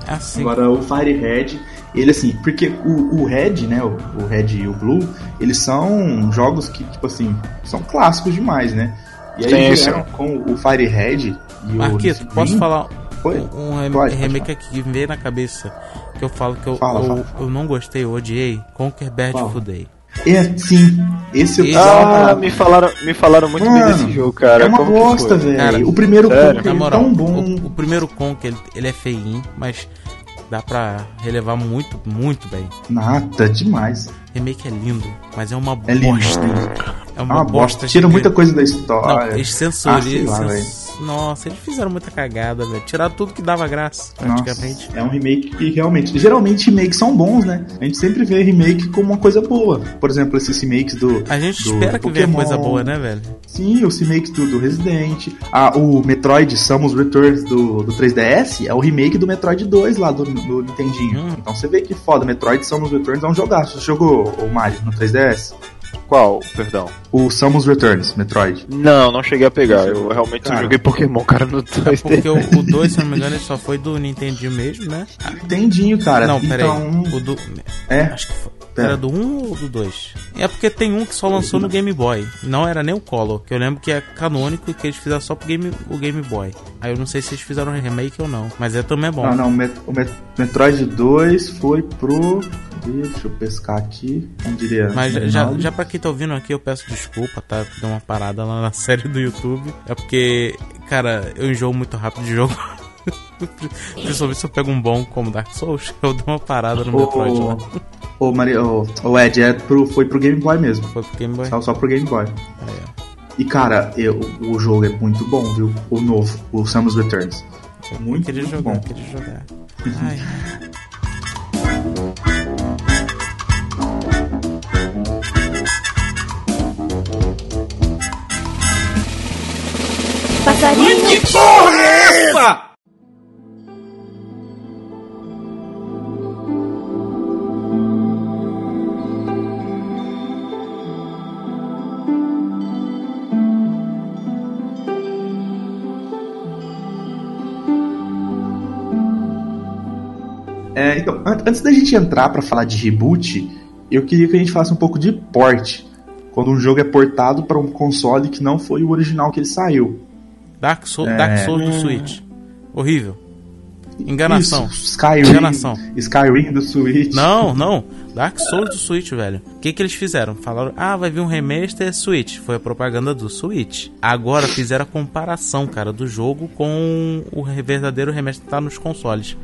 Assim, Agora o Fire Red, ele assim, porque o, o Red, né? O, o Red e o Blue, eles são jogos que, tipo assim, são clássicos demais, né? E aí vieram com o Fire Red e Marquito, o Leaf posso falar Oi? um, rem- Pode, pode remake aqui que me veio na cabeça que eu falo que eu, Fala, eu, fala. eu não gostei, eu odiei Conquer Bad Qual? É, sim. Esse eu precisava Ah, me falaram, me falaram muito bem Mano, desse jogo, cara. é uma Como bosta, velho. O primeiro sério? Conker é tão bom. o, o primeiro Conquer ele, ele é feinho, mas dá pra relevar muito, muito bem. Nada, demais. Remake é lindo, mas é uma É lindo. bosta. É É uma, uma bosta. Tira muita coisa da Não, história. eles Ah, sei censuram. lá, cens- Nossa, eles fizeram muita cagada, velho. Tiraram tudo que dava graça, praticamente. Nossa, é um remake que realmente. Geralmente remakes são bons, né? A gente sempre vê remake como uma coisa boa. Por exemplo, esses remakes do. A gente do espera que venha Pokémon. coisa boa, né, velho? Sim, os remakes do, do Resident. Ah, o Metroid Samus Returns do, do 3DS é o remake do Metroid 2 lá do, do Nintendinho. Hum. Então você vê que foda, Metroid Samus Returns é um jogaço. Você jogou o Mario no 3DS? Qual? Perdão. O Samus Returns, Metroid. Não, não cheguei a pegar. Eu realmente só Cara. joguei Pokémon, cara, no 2D. Porque o, o 2, se não me engano, ele só foi do Nintendinho mesmo, né? Nintendinho, cara. não, pera então. O do. É, Acho que foi. Pera. Era do 1 ou do 2? É porque tem um que só lançou no Game Boy. Não era nem o Color, que eu lembro que é canônico e que eles fizeram só pro Game, o Game Boy. Aí eu não sei se eles fizeram um remake ou não. Mas é também bom. Não, não, o Met- o Met- Metroid 2 foi pro. Cadê? Deixa eu pescar aqui. Não diria. Mas já, já, já pra quem tá ouvindo aqui, eu peço desculpa, tá? Deu uma parada lá na [laughs] série do YouTube. É porque, cara, eu enjoo muito rápido de jogo. [laughs] Principalmente se eu pego um bom como Dark Souls, [laughs] eu dou uma parada no Metroid lá. O, o, Maria, o, o Ed é pro, foi pro Game Boy mesmo. Foi pro Game Boy. Só, só pro Game Boy. É, E cara, eu, o jogo é muito bom, viu? O novo, o Samus Returns. eu Muito, queria muito jogar, bom. queria jogar. Ai, então, an- antes da gente entrar pra falar de reboot, eu queria que a gente falasse um pouco de port. Quando um jogo é portado pra um console que não foi o original que ele saiu. Dark, Soul, É. Dark Souls do Switch. Horrível. Enganação. Isso, Skyrim. Enganação. Skyrim do Switch. Não, não. Dark Souls do Switch, velho. O que que eles fizeram? Falaram, ah, vai vir um remaster Switch. Foi a propaganda do Switch. Agora fizeram a comparação, cara, do jogo com o verdadeiro remaster que tá nos consoles.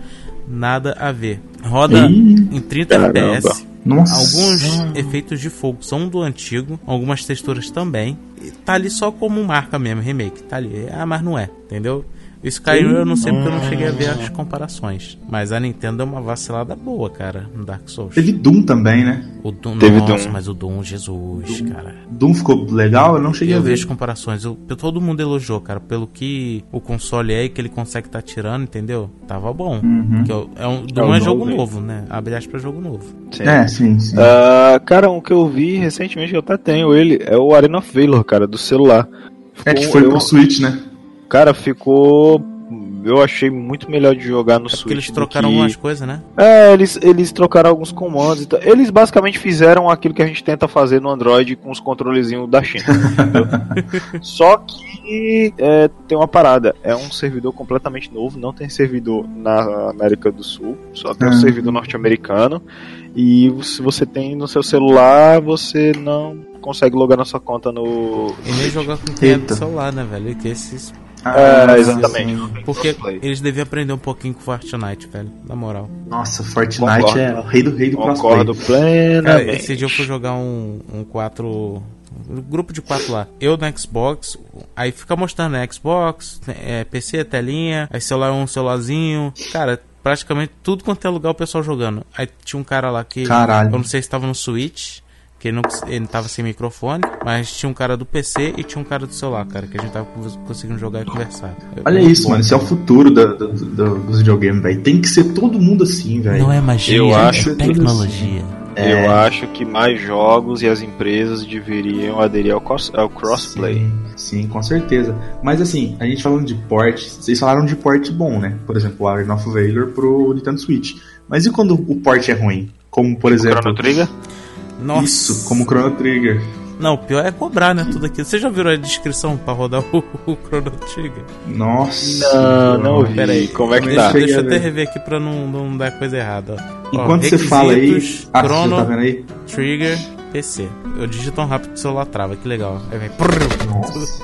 Nada a ver. Roda Ih, em 30 caramba. FPS. Nossa. Alguns efeitos de fogo são do antigo, algumas texturas também. E tá ali só como marca mesmo, remake. Tá ali. Ah, mas não é, entendeu? Skyrim eu não sei porque eu não cheguei a ver as comparações. Mas a Nintendo é uma vacilada boa, cara, no Dark Souls. Teve Doom também, né? O Doom, Teve nossa, Doom. mas o Doom, Jesus, cara. Doom ficou legal, eu não cheguei Eu a ver. vejo comparações. Eu, todo mundo elogiou, cara, pelo que o console é e que ele consegue estar tirando, entendeu? Tava bom. Uhum. Que é é um, Doom é, o jogo novo, novo, né? Abre aspas jogo novo. Sim. É, sim, sim. Ah, cara, um que eu vi recentemente, eu até tenho ele, é o Arena of Valor, cara, do celular. é que foi eu- pro Switch, né? Cara, ficou. Eu achei muito melhor de jogar no É Switch. porque eles trocaram que- algumas coisas, né? É, eles, eles trocaram alguns comandos e tal. Eles basicamente fizeram aquilo que a gente tenta fazer no Android com os controlezinhos da China. entendeu? [laughs] Só que é, tem uma parada. É um servidor completamente novo. Não tem servidor na América do Sul. Só tem um Ah. servidor norte-americano. E se você tem no seu celular, você não consegue logar na sua conta no. E nem jogar com quem é do celular, né, velho? Que esses. É, Ah, exatamente. sim. Porque eles deviam aprender um pouquinho com Fortnite, velho. Na moral. Nossa, Fortnite Concordo. é o rei do rei do Concordo crossplay. Cara, plenamente. esse dia eu fui jogar um, um 4. Um grupo de 4 lá. Eu no Xbox. Aí fica mostrando, né? Xbox, é, PC, telinha. Aí celular um celularzinho. Cara, praticamente tudo quanto é lugar o pessoal jogando. Aí tinha um cara lá que. Caralho. Eu não sei se tava no Switch. Que ele não, ele tava sem microfone, mas tinha um cara do PC e tinha um cara do celular, cara, que a gente tava cons- conseguindo jogar e conversar. Olha isso, bom, mano. Isso é o futuro da- do, do- dos videogames, velho. Tem que ser todo mundo assim, velho. Não é magia, Eu é acho que- tecnologia. É. Eu acho que mais jogos e as empresas deveriam aderir ao, cross, ao crossplay. Sim, sim, com certeza. Mas assim, a gente falando de port, vocês falaram de port bom, né? Por exemplo, o Arena of Valor pro Nintendo Switch. Mas e quando o port é ruim? Como, por exemplo, Chrono Trigger? Nossa. isso, como o Chrono Trigger. Não, o pior é cobrar, né? Tudo aquilo. Você já viram a descrição pra rodar o, o Chrono Trigger? Nossa. Não, não vi. Pera aí. Como é que deixa, tá? Deixa eu até ver. rever aqui pra não, não dar coisa errada. ó. Ó, Enquanto você fala aí. Ah, Chrono tá vendo aí? Trigger PC. Eu digito tão rápido que o celular trava, que legal. Aí vem. Nossa.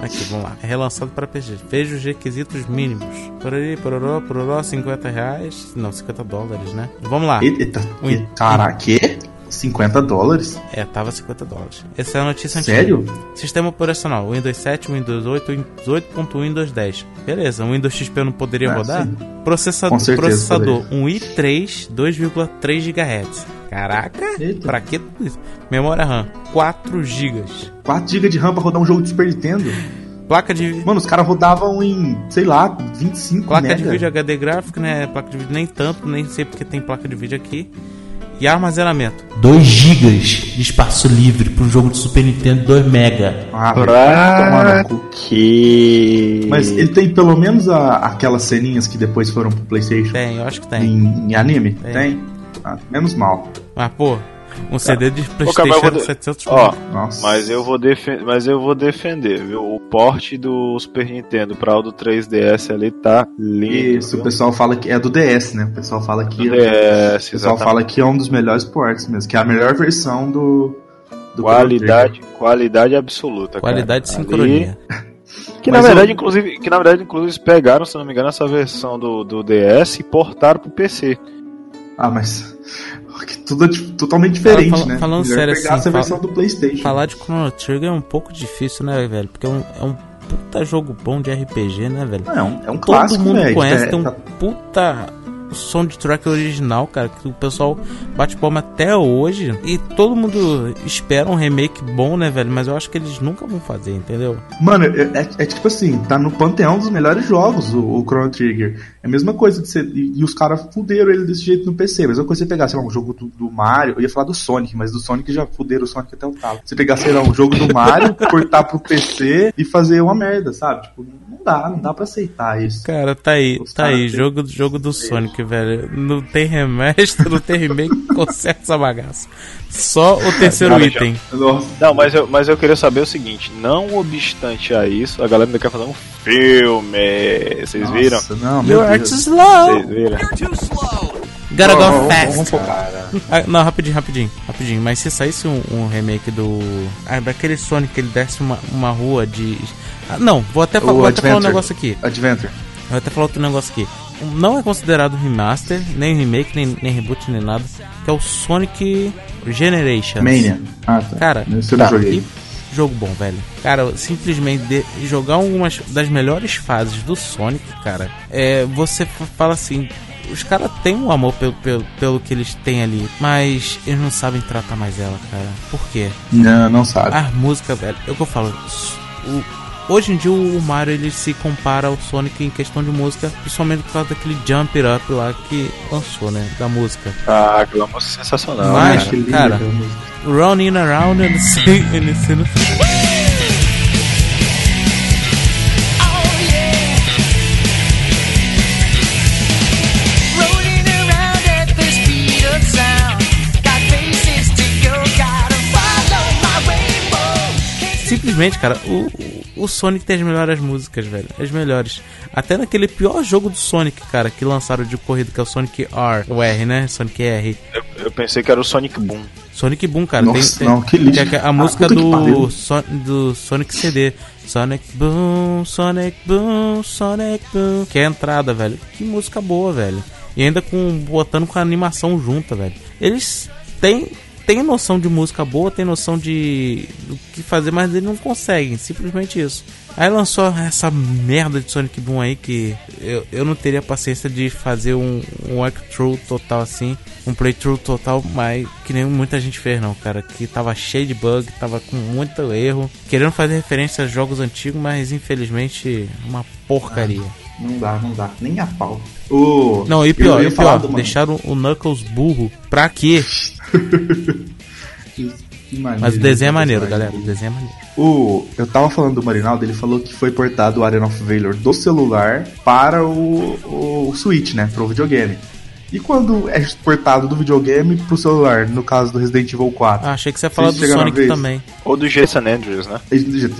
Aqui, vamos lá. É relançado para PC. Veja os requisitos mínimos. Porori, pororó, pororó, 50 reais. Não, 50 dólares, né? Vamos lá. Eita, Ui. caraca, que? 50 dólares? É, tava 50 dólares. Essa é a notícia antiga. Sério? Sistema operacional: Windows 7, Windows 8, Windows 8.1, Windows 10. Beleza, o Windows XP não poderia Ah, rodar? sim. Processador, certeza processador um i3 2,3 GHz. Caraca, Eita. pra que tudo isso? Memória RAM 4 GB. 4 GB de RAM pra rodar um jogo de Super Nintendo? Placa de Mano, os caras rodavam em, sei lá, 25 placa mega. de vídeo HD gráfico, né? Placa de vídeo nem tanto, nem sei porque tem placa de vídeo aqui. E armazenamento. 2 GB de espaço livre para um jogo de Super Nintendo 2 mega. Ah, Pra que. Mas ele tem pelo menos a- aquelas ceninhas que depois foram pro Playstation Tem, eu acho que tem. em, em anime? Tem. Tem? Ah, menos mal. Mas, pô, um CD de Playstation era de- 700 Ó, Nossa. mas eu vou defender, mas eu vou defender, viu? O porte do Super Nintendo para o do 3DS ali tá lindo. Isso, o pessoal fala que é do DS, né? O pessoal fala que, Do o DS, pessoal exatamente. fala que é um dos melhores ports mesmo, que é a melhor versão do, do Qualidade, qualidade absoluta, Qualidade de cara. sincronia. Ali- que na verdade, eu- inclusive, que na verdade, inclusive, eles pegaram, se não me engano, essa versão do, do DS e portaram pro PC. Ah, mas que tudo é totalmente diferente, Fala- né? falando Melhor sério pegar assim, essa fala- versão do PlayStation. Falar de Chrono Trigger é um pouco difícil, né, velho? Porque é um, é um puta jogo bom de RPG, né, velho? Não, é um, é um Todo clássico, mundo velho. conhece, É, tem um tá- puta soundtrack original, cara, que o pessoal bate palma até hoje. E todo mundo espera um remake bom, né, velho? Mas eu acho que eles nunca vão fazer, entendeu? Mano, é, é- é tipo assim, tá no panteão dos melhores jogos o, o Chrono Trigger. É a mesma coisa de ser. E, e os caras fuderam ele desse jeito no PC. A mesma coisa você pegar, sei lá, um jogo do, do Mario. Eu ia falar do Sonic, mas do Sonic já fuderam o Sonic até o talo. Você pegar, sei lá, um jogo do Mario, [laughs] cortar pro PC e fazer uma merda, sabe? Tipo, não dá, não dá pra aceitar isso. Cara, tá aí, Os tá aí, jogo, jogo do Sonic, velho. Não tem remaster, não tem remake, [laughs] conserta essa bagaça. Só o terceiro Cara, item. Nossa. Não, mas eu, mas eu queria saber o seguinte: não obstante a isso, a galera ainda quer fazer um filme. Vocês viram? Nossa, não, meu Deus. Too slow. Gotta go fast. vamos focar. Cara, Ah, não, rapidinho, rapidinho, rapidinho. Mas se saísse um, um remake do. Ah, daquele Sonic que ele desce uma, uma rua de. Ah, não, vou até, fa- vou até falar um negócio aqui. Adventure. Vou até falar outro negócio aqui. Não é considerado remaster, nem remake, nem, nem reboot, nem nada. Que é o Sonic Generations. Mania. Ah, tá. Cara, Esse eu não tá, joguei. e jogo bom, velho. Cara, simplesmente de- jogar algumas das melhores fases do Sonic, cara, é, você fala assim. Os caras têm um amor pelo, pelo, pelo que eles têm ali, mas eles não sabem tratar mais ela, cara. Por quê? Não, não sabe. A música, velho, é o que eu falo. o- hoje em dia o Mario ele se compara ao Sonic em questão de música, principalmente por causa daquele Jump It Up lá que lançou, né? Da música. ah, aquela música é sensacional. Mas- lindo, cara. Running around [laughs] gotta follow my rainbow. Simplesmente, cara, o, o- Sonic tem as melhores músicas, velho. As melhores. Até naquele pior jogo do Sonic, cara, que lançaram de corrida, que é o Sonic R. O R, né? Sonic R. Eu, eu pensei que era o Sonic Boom. Sonic Boom, cara. Nossa, tem, não, que lixo. tem a, a Ah, música do. Son- do Sonic CD. Sonic Boom, Sonic Boom, Sonic Boom. Que é a entrada, velho. Que música boa, velho. E ainda com botando com a animação junta, velho. Eles têm, têm noção de música boa, têm noção de do que fazer, mas eles não conseguem. Simplesmente isso. Aí lançou essa merda de Sonic Boom aí que eu, eu não teria paciência de fazer um, um walkthrough total assim, um playthrough total, mas que nem muita gente fez não, cara, que tava cheio de bug, tava com muito erro, querendo fazer referência a jogos antigos, mas infelizmente uma porcaria. Não dá, não dá. Nem a pau. O... Não, e eu pior, e pior, deixaram o Knuckles burro pra quê? [laughs] que maneiro, Mas o desenho é esse maneiro, galera, o desenho é maneiro. O, eu tava falando do Marinaldo, ele falou que foi portado o Arena of Valor do celular para o, o Switch, né? Pro videogame. E quando é portado do videogame pro celular, no caso do Resident Evil 4? Ah, achei que você ia falar do Sonic também. Ou do Jason Andrews, né?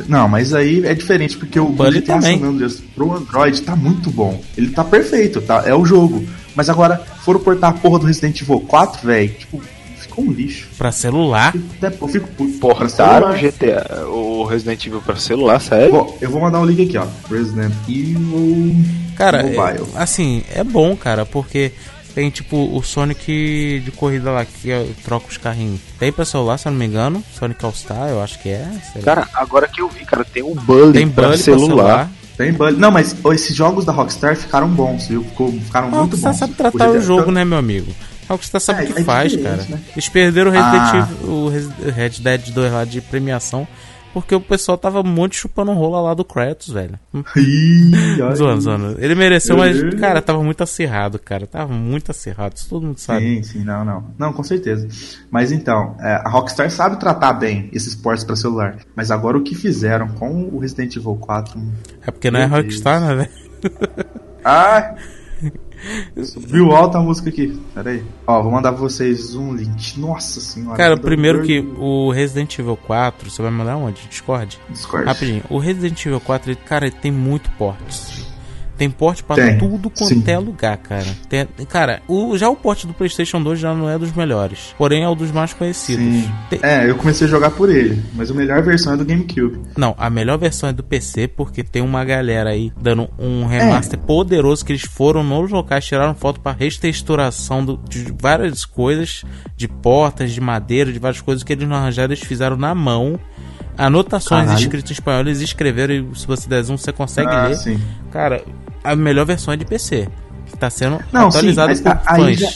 Não, mas aí é diferente, porque o Bully GTA também. San Andreas pro Android tá muito bom. Ele tá perfeito, tá? É o jogo. Mas agora, foram portar a porra do Resident Evil 4, velho, tipo, ficou um lixo. Pra celular? Eu fico puto. Portaram o Pra celular. GTA, o Resident Evil pra celular, sério? Bom, eu vou mandar um link aqui, ó. Resident Evil Cara, Mobile. é- assim, é bom, cara, porque tem tipo o Sonic de corrida lá que troca os carrinhos. Tem pra celular, se eu não me engano. Sonic All Star, eu acho que é. sei lá. Cara, agora que eu vi, cara, tem o Bully tem pra Bully celular. Tem bug. Não, mas esses jogos da Rockstar ficaram bons, viu? Ficou, ficaram A muito Rockstar bons. sabe tratar o jogo, né, meu amigo? A Rockstar sabe É, o que é faz, diferente, cara. né? Eles perderam o Resident Ah. O Red Dead 2 lá de premiação. Porque o pessoal tava muito chupando rola lá do Kratos, velho. [laughs] Zoando, aí. zoando. Ele mereceu, mas, cara, tava muito acirrado, cara. Tava muito acirrado. Isso todo mundo sabe. Sim, sim, não, não. Não, com certeza. Mas então, é, a Rockstar sabe tratar bem esses ports pra celular. Mas agora o que fizeram com o Resident Evil 4. É porque não é Rockstar, né, velho? [laughs] Ah! Viu alta a música aqui. Pera aí. Ó, vou mandar pra vocês um link. Nossa senhora. Cara, primeiro que o Resident Evil 4, você vai mandar onde? Discord? Discord. Rapidinho. O Resident Evil 4, ele, cara, ele tem muito portes. Tem porte pra Tem, tudo quanto sim. é lugar, cara. Tem- cara, o, já o porte do PlayStation 2 já não é dos melhores, porém é o dos mais conhecidos. Tem- É, eu comecei a jogar por ele. Mas a melhor versão é do GameCube. Não, a melhor versão é do PC porque tem uma galera aí dando um remaster poderoso que eles foram nos locais, tiraram foto pra retexturação do- de várias coisas, de portas, de madeira, de várias coisas que eles não arranjaram, eles fizeram na mão. Anotações Caralho. escritas em espanhol, eles escreveram e se você der zoom, você consegue Ah, ler. sim. Cara, a melhor versão é de PC. Que tá sendo Não, sim, atualizada mas por a- fãs. já-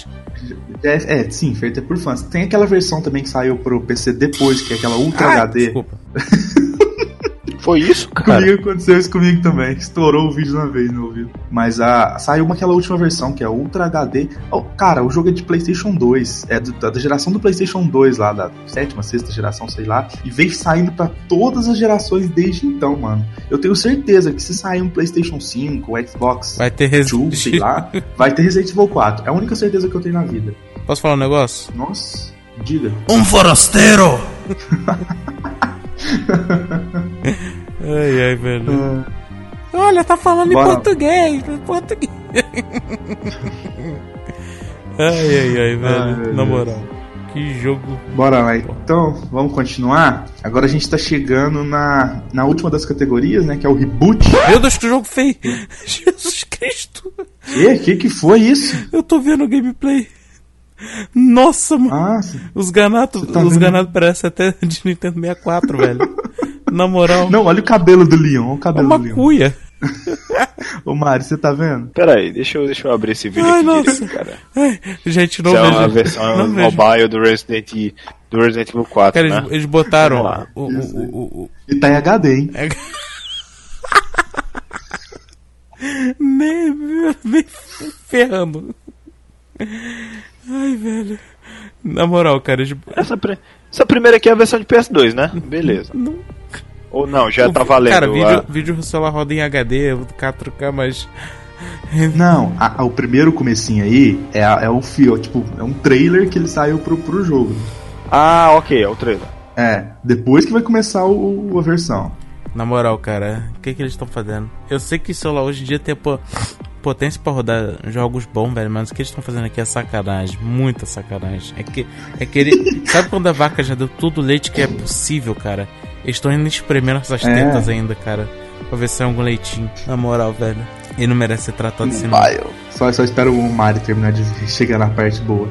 É, é, sim, feita por fãs. Tem aquela versão também que saiu pro PC depois, que é aquela Ultra Ah, HD. desculpa. [laughs] Foi isso, cara? [laughs] Comigo aconteceu isso comigo também. Estourou o vídeo uma vez no ouvido. Mas a, saiu uma, aquela última versão, que é Ultra HD. Oh, cara, o jogo é de PlayStation 2. É do- da, da geração do PlayStation 2 lá, da sétima, sexta geração, sei lá. E vem saindo pra todas as gerações desde então, mano. Eu tenho certeza que se sair um PlayStation 5, um Xbox Vai ter 2, sei Resident lá, [laughs] vai ter Resident Evil 4. É a única certeza que eu tenho na vida. Posso falar um negócio? Nossa, diga. Um forasteiro! [laughs] Ai, ai, velho. Olha, tá falando Bora. em português. Em português. [laughs] ai, ai, ai, velho. Ai, Na moral. Que jogo. Bora lá. Então, vamos continuar. Agora a gente tá chegando na, na última das categorias, né? Que é o reboot. Meu Deus, que jogo feio. [laughs] Jesus Cristo. E que que foi isso? Eu tô vendo o gameplay. Nossa, mano. Ah, Os granatos, Você tá os vendo? parecem até de Nintendo 64, velho. [laughs] Na moral. não, olha o cabelo do Leon. Olha o é cabelo uma do Leon. cuia. [laughs] Ô Mari, você tá vendo? Pera aí, deixa eu, deixa eu abrir esse vídeo Ai, aqui nossa. direito, cara. Ai, gente, não Isso é vejo. uma versão não vejo. mobile do Resident, E- do Resident Evil 4, Cara, né? eles, eles botaram lá. o, o, o, o, Ele tá em HD, hein? É... nem, nem ferrando. Ai, velho. Na moral, cara, eles... Essa, pri- essa primeira aqui é a versão de PS2, né? Beleza. Ou não, já tá valendo. Cara, vídeo, a- vídeo no celular roda em HD, 4K, mas. [laughs] Não, a- a- o primeiro comecinho aí é, é o fio, tipo, é um trailer que ele saiu pro, pro jogo. Ah, ok, é o trailer. É, depois que vai começar o, o- a versão. Na moral, cara, o que, que eles estão fazendo? Eu sei que o celular hoje em dia tem pô, potência pra rodar jogos bons, velho, mas o que eles estão fazendo aqui é sacanagem, muita sacanagem. É que, é que ele. [laughs] Sabe quando a vaca já deu todo o leite que é possível, cara? Eles estão indo espremendo essas É. tetas ainda, cara, pra ver se sai algum leitinho. Na moral, velho. Ele não merece ser tratado assim, não. Só, só espero o Mario terminar de [laughs] chegar na parte boa.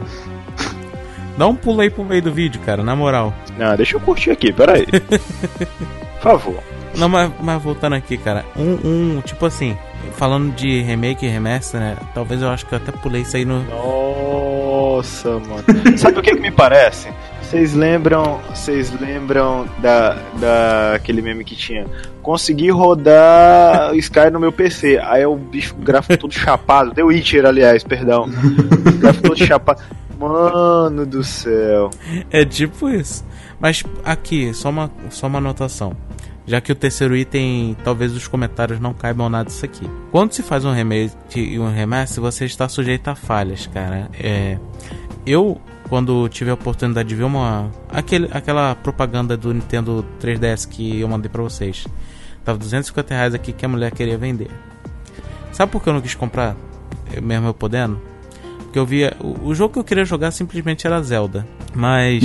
Dá um pulo aí pro meio do vídeo, cara, na moral. Não, deixa eu curtir aqui, pera aí. [laughs] Por favor. Não, mas, mas voltando aqui, cara, um, um, tipo assim, falando de remake e remaster, né? Talvez eu acho que eu até pulei isso aí no. Nossa, mano. [laughs] Sabe o que, que me parece? Vocês lembram, vocês lembram da, da aquele meme que tinha? Consegui rodar Sky no meu PC. Aí o bicho gráfico todo chapado. The Witcher, aliás, perdão. O gráfico todo chapado. Mano do céu. É tipo isso. Mas aqui, só uma, só uma anotação. Já que o terceiro item, talvez os comentários não caibam nada disso aqui. Quando se faz um remake e um remaster, você está sujeito a falhas, cara. É, eu, quando tive a oportunidade de ver uma. Aquele, aquela propaganda do Nintendo 3DS que eu mandei pra vocês. Tava 250 reais aqui que a mulher queria vender. Sabe por que eu não quis comprar? Eu, mesmo eu podendo? Porque eu via. O, o jogo que eu queria jogar simplesmente era Zelda. Mas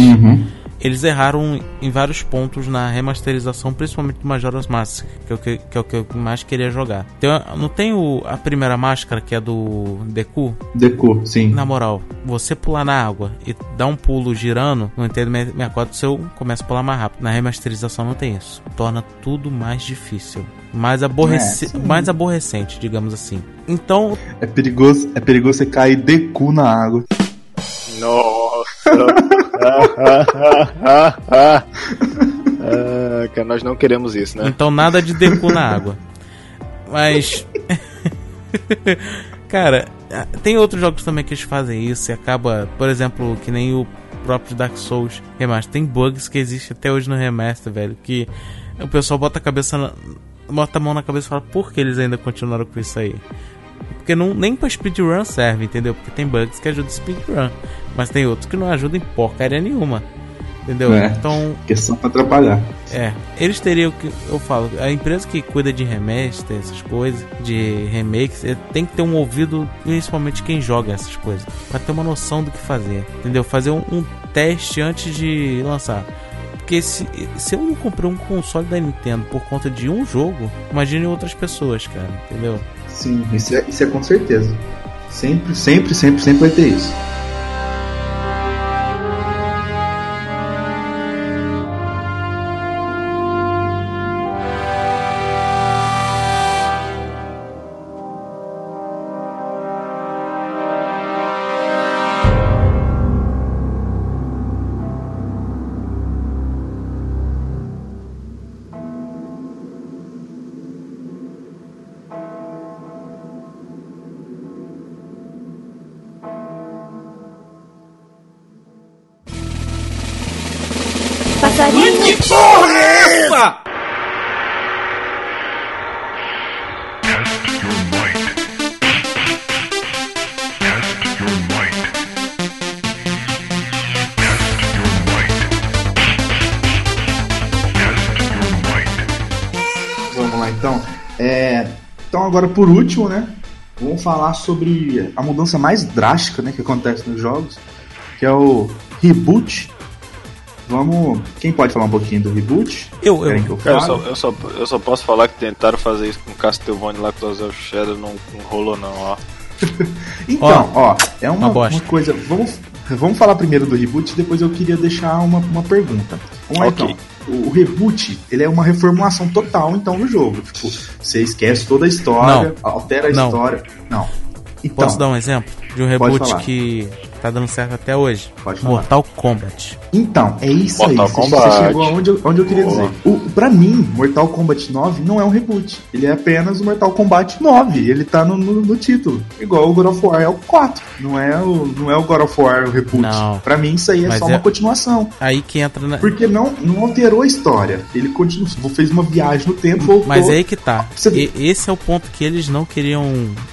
eles erraram em vários pontos na remasterização, principalmente do Majora's Mask, que é o que, que, é o que eu mais queria jogar. Tem, não tem o, a primeira máscara, que é do Deku? Deco, sim. Na moral, você pular na água e dar um pulo girando no Nintendo 64, seu começa a pular mais rápido. Na remasterização não tem isso. Torna tudo mais difícil. Mais, aborreci É, mais aborrecente, digamos assim. Então, É perigoso, é perigoso você cair de cu na água. Nossa. [laughs] ah, nós não queremos isso, né? Então nada de Deku na água. Mas. Cara, tem outros jogos também que eles fazem isso e acaba, por exemplo, que nem o próprio Dark Souls Remaster. Tem bugs que existem até hoje no Remaster, velho. Que o pessoal bota a cabeça na, bota a mão na cabeça e fala por que eles ainda continuaram com isso aí. Porque não, nem pra speedrun serve, entendeu? Porque tem bugs que ajudam speedrun. Mas tem outros que não ajudam em porcaria nenhuma. Entendeu? É. Então, Que é só pra atrapalhar. é, eles teriam que, eu falo, a empresa que cuida de remaster, essas coisas, de remakes, é, tem que ter um ouvido, principalmente quem joga essas coisas, pra ter uma noção do que fazer, entendeu? Fazer um, um teste antes de lançar. Porque se, se eu não comprei um console da Nintendo por conta de um jogo, imagine outras pessoas, cara, entendeu? Sim, isso é, isso é com certeza. Sempre, sempre, sempre, sempre vai ter isso. Por último, né? Vamos falar sobre a mudança mais drástica né, que acontece nos jogos, que é o reboot. Vamos. Quem pode falar um pouquinho do reboot? Eu, eu. Eu Cara, eu só, eu, só, eu só posso falar que tentaram fazer isso com Castlevania lá com o Zé Shadow, não, não rolou não, ó. [laughs] Então, ó, é uma, uma uma coisa. Vamos, vamos falar primeiro do reboot, depois eu queria deixar uma, uma pergunta. Vamos lá, Ok. então. O, reboot, ele é uma reformulação total, então, do jogo. Tipo, você esquece toda a história, altera a Não. história. Não. Então, Posso dar um exemplo de um reboot que tá dando certo até hoje? Pode falar. Mortal Kombat. Então, é isso Mortal aí. Você- Kombat. Você chegou aonde eu, onde eu queria Boa. dizer. O, pra mim, Mortal Kombat 9 não é um reboot. Ele é apenas o Mortal Kombat 9. Ele tá no, no- no título. Igual o God of War é o 4. Não é o, não é o God of War o reboot. Não. Pra mim, isso aí é Mas só é- uma continuação. Aí que entra na. Porque não, não alterou a história. Ele continuou, fez uma viagem no tempo, voltou. Mas é aí que tá. Você E- esse é o ponto que eles não queriam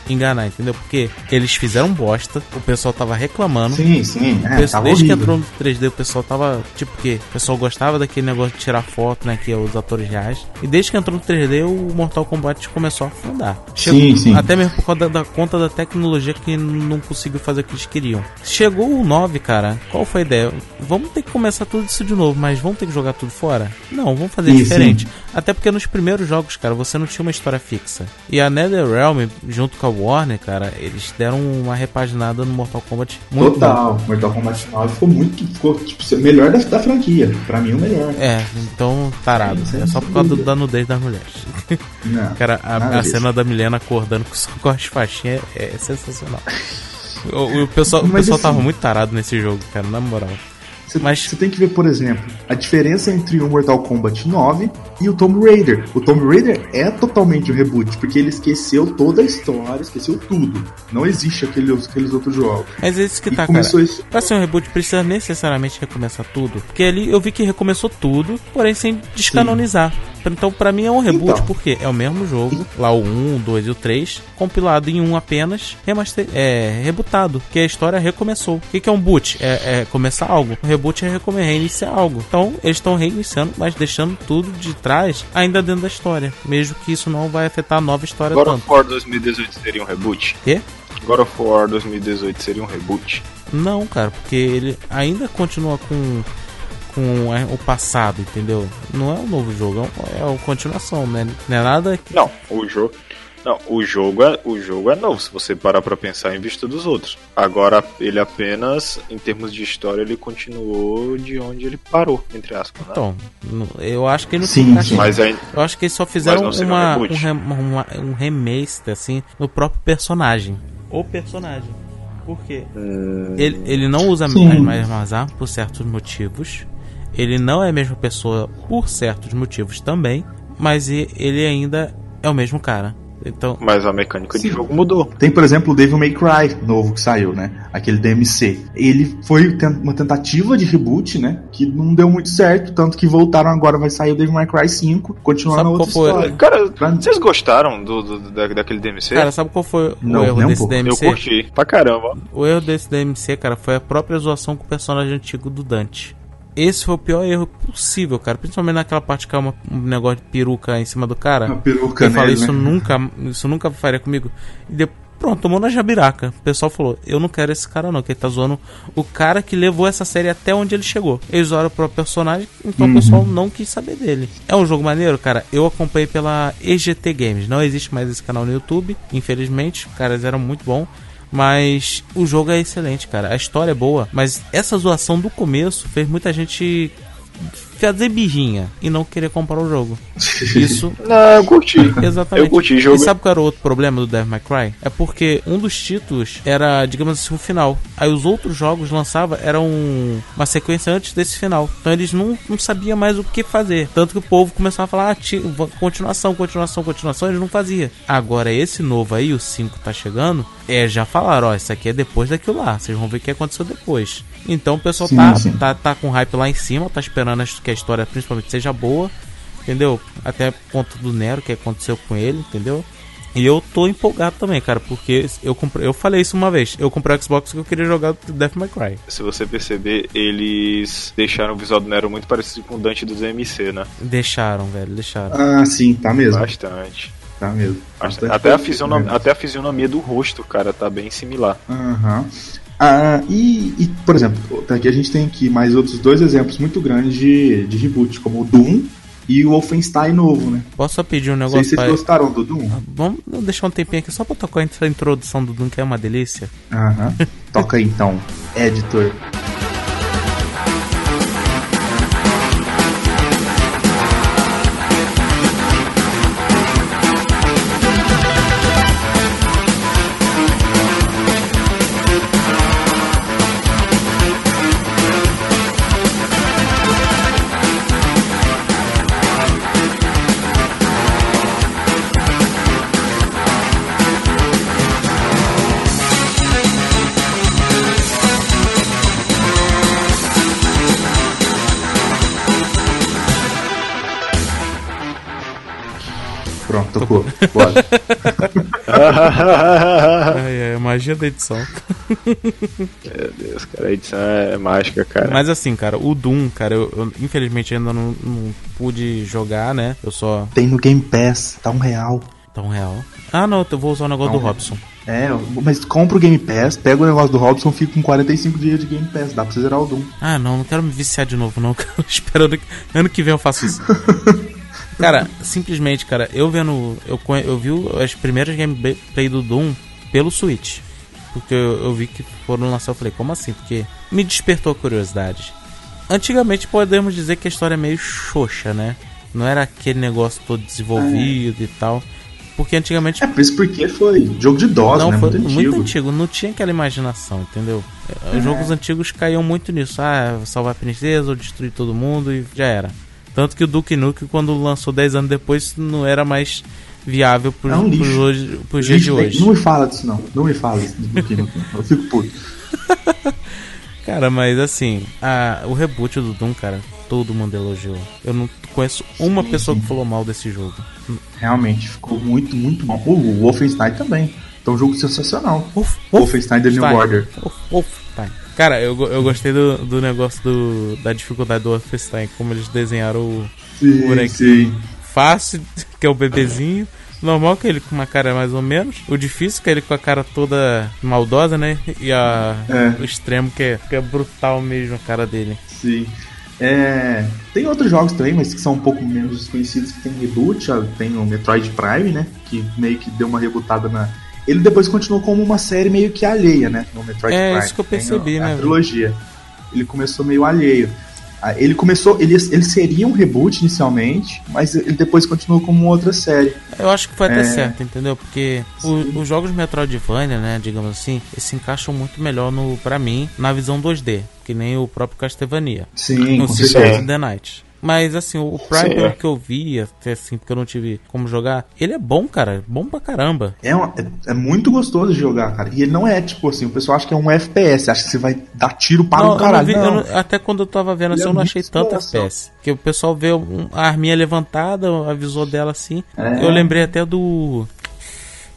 enganar, entendeu? Porque eles fizeram bosta, o pessoal tava reclamando. Sim, sim. É, Desde tava desde que horrível. entrou no 3D, o pessoal tava. Tipo, que o pessoal gostava daquele negócio de tirar foto, né? Que é os atores reais. E desde que entrou no 3D, o Mortal Kombat começou a afundar. Sim, sim. Até mesmo por causa da, da conta da tecnologia que não conseguiu fazer o que eles queriam. Chegou o 9, cara. Qual foi a ideia? Vamos ter que começar tudo isso de novo, mas vamos ter que jogar tudo fora? Não, vamos fazer Sim, diferente. Até porque nos primeiros jogos, cara, você não tinha uma história fixa. E a NetherRealm, junto com a Warner, cara, eles deram uma repaginada no Mortal Kombat muito bom. Total. Mortal Kombat 9 ficou muito. Ficou, tipo, melhor da, da franquia. Pra mim, o melhor. É, então, tarado. É só por causa do- da nudez das mulheres. Não. [laughs] Cara, a, a cena da Milena acordando com, com as faixinhas é, é sensacional. O, o pessoal, o pessoal assim- tava muito tarado nesse jogo, cara, na moral. Você Mas- você tem que ver, por exemplo, a diferença entre o Mortal Kombat 9 e o Tomb Raider. O Tomb Raider é totalmente um reboot, porque ele esqueceu toda a história, esqueceu tudo. Não existe aqueles, aqueles outros jogos. Mas é isso que E tá, cara. isso. Pra ser um reboot, precisa necessariamente recomeçar tudo. Porque ali eu vi que recomeçou tudo, porém sem descanonizar. Então, pra mim é um reboot, Então. porque é o mesmo jogo, lá o 1, o 2 e o 3, compilado em um apenas, remaster, é, rebutado, que a história recomeçou. O que, que é um boot? É, é começar algo. Um reboot é reiniciar algo. Então, eles estão reiniciando, mas deixando tudo de trás, ainda dentro da história. Mesmo que isso não vai afetar a nova história God tanto. of War 2018 seria um reboot? Quê? God of War 2018 seria um reboot? Não, cara, porque ele ainda continua com com é, o passado, entendeu? Não é um novo jogo, é uma, é uma continuação, né? Não é nada que... Não, o jogo. Não, o jogo é o jogo é novo, se você parar pra pensar em vista dos outros. Agora ele apenas, em termos de história, ele continuou de onde ele parou, entre aspas. Né? Então, eu acho que ele não Sim, sim. Mas ainda. Eu acho que eles só fizeram um uma, um, uma, um remake, assim, no próprio personagem. O personagem. Por quê? Ele, ele não usa Sim. mesmas armas por certos motivos. Ele não é a mesma pessoa por certos motivos também. Mas ele ainda é o mesmo cara. Então, Mas a mecânica de Sim. jogo mudou. Tem, por exemplo, o Devil May Cry novo que saiu, né? Aquele DMC. Ele foi uma tentativa de reboot, né? Que não deu muito certo, tanto que voltaram agora, vai sair o Devil May Cry 5, continuando Sabe a outra qual foi? história. Cara, Pra- vocês gostaram do, do- da- daquele DMC? cara, sabe qual foi Não, o erro nem um desse pouco. eu DMC? curti pra caramba. O erro desse DMC, cara, foi a própria zoação com o personagem antigo do Dante. Esse foi o pior erro possível, cara. Principalmente naquela parte que é uma- um negócio de peruca em cima do cara. Uma peruca Eu falei, isso né? nunca, isso nunca faria comigo. E de- pronto, tomou na jabiraca. O pessoal falou, eu não quero esse cara não, que ele tá zoando o cara que levou essa série até onde ele chegou. Eles o próprio personagem, então Uhum. o pessoal não quis saber dele. É um jogo maneiro, cara. Eu acompanhei pela EGT Games. Não existe mais esse canal no YouTube, infelizmente. Os caras eram muito bons. Mas o jogo é excelente, cara. A história é boa. Mas essa zoação do começo fez muita gente fazer birrinha e não querer comprar o jogo. [laughs] Isso Não, eu curti. Exatamente. Eu curti o jogo. E sabe qual era o outro problema do Devil May Cry? É porque um dos títulos era, digamos assim, o final. Aí os outros jogos lançavam eram uma sequência antes desse final. Então eles não, não sabiam mais o que fazer. Tanto que o povo começava a falar, ah, ti- continuação, continuação, continuação, eles não faziam. Agora esse novo aí, o 5 tá chegando, é, já falaram, ó, isso aqui é depois daquilo lá. Vocês vão ver o que aconteceu depois. Então o pessoal Sim, tá, sim. tá, tá com hype lá em cima, tá esperando que a história principalmente seja boa, entendeu? Até por conta do Nero que aconteceu com ele, entendeu? E eu tô empolgado também, cara, porque eu comprei, eu falei isso uma vez. Eu comprei o Xbox porque eu queria jogar Death May Cry. Se você perceber, eles deixaram o visual do Nero muito parecido com o Dante dos MC, né? Deixaram, velho, deixaram. Ah, sim, tá mesmo. Bastante. Tá mesmo. Bastante. Até, a mesmo. até a fisionomia do rosto, cara, tá bem similar. Aham. Ah, e, e, por exemplo, aqui a gente tem aqui mais outros dois exemplos muito grandes de, de reboot, como o Doom e o Wolfenstein novo, né? Posso só pedir um Não sei negócio se vocês gostaram do Doom. Vamos deixar um tempinho aqui só pra tocar essa introdução do Doom, que é uma delícia. Aham. [laughs] Toca aí então, editor. Bora. [laughs] Ai, ai, magia da edição. Meu Deus, cara, a edição é mágica, cara. Mas assim, cara, o Doom, cara, eu, eu, infelizmente ainda não, não pude jogar, né? Eu só. Tem no Game Pass, tá um real. Tão real. Ah, não, eu vou usar o negócio Não. do Robson. É, mas compra o Game Pass, pega o negócio do Robson, fica com 45 dias de Game Pass, dá pra você zerar o Doom. Ah, não, não quero me viciar de novo, não. [laughs] cara. Esperando que ano que vem eu faço isso. [laughs] [laughs] cara, simplesmente, cara, eu vendo. Eu, eu vi as primeiras gameplay do Doom pelo Switch. Porque eu, eu vi que foram lançar, eu falei, como assim? Porque me despertou a curiosidade. Antigamente podemos dizer que a história é meio xoxa, né? Não era aquele negócio todo desenvolvido e tal. Porque antigamente É, por isso porque foi jogo de DOS, não, né? foi Muito muito antigo. antigo. Não tinha aquela imaginação, entendeu? É, Os jogos antigos caíam muito nisso. Ah, salvar a princesa ou destruir todo mundo e já era. Tanto que o Duke Nukem, quando lançou 10 anos depois, não era mais viável pros, É um pros, hoje, pros dias de hoje. Não me fala disso, não. Não me fala disso. do Duke Nukem. Eu fico puto. [laughs] Cara, mas assim, a, o reboot do Doom, cara, todo mundo elogiou. Eu não conheço uma pessoa que falou mal desse jogo. Realmente, ficou muito, muito bom. O Wolfenstein também. Então, um jogo sensacional. Wolf, Wolfenstein The New Order. Wolf, Wolfenstein. Cara, eu, eu gostei do, do negócio do, da dificuldade do Wolfenstein, como eles desenharam o, Sim, bonequinho. fácil, [laughs] que é o bebezinho. Normal que ele com uma cara mais ou menos. O difícil que é ele com a cara toda maldosa, né? E a, É. o extremo que é, que é brutal mesmo a cara dele. Sim. É, tem outros jogos também, mas que são um pouco menos desconhecidos que tem reboot. ó, Tem o Metroid Prime, né? Que meio que deu uma rebutada na. Ele depois continuou como uma série meio que alheia, né? No Metroid É, Prime. isso que eu percebi, a, né, A trilogia. Ele começou meio alheio. Ah, Ele começou, ele, ele seria um reboot inicialmente, mas ele depois continuou como outra série. Eu acho que foi até É. certo, entendeu? Porque o- os jogos Metroidvania, né, digamos assim, eles se encaixam muito melhor no, pra mim, na visão 2D, que nem o próprio Castlevania. Sim, no certeza. of the Night. Mas assim, o Prime, Sim, pelo é. que eu vi, até assim, porque eu não tive como jogar, ele é bom, cara. Bom pra caramba. É, uma- é- é muito gostoso de jogar, cara. E ele não é tipo assim, o pessoal acha que é um FPS, acha que você vai dar tiro para Não, o caralho. vi- não. não- até quando eu tava vendo Ele assim, é eu não achei tanto. FPS. Porque o pessoal vê um- a arminha levantada, avisou dela assim. É. Eu lembrei até do.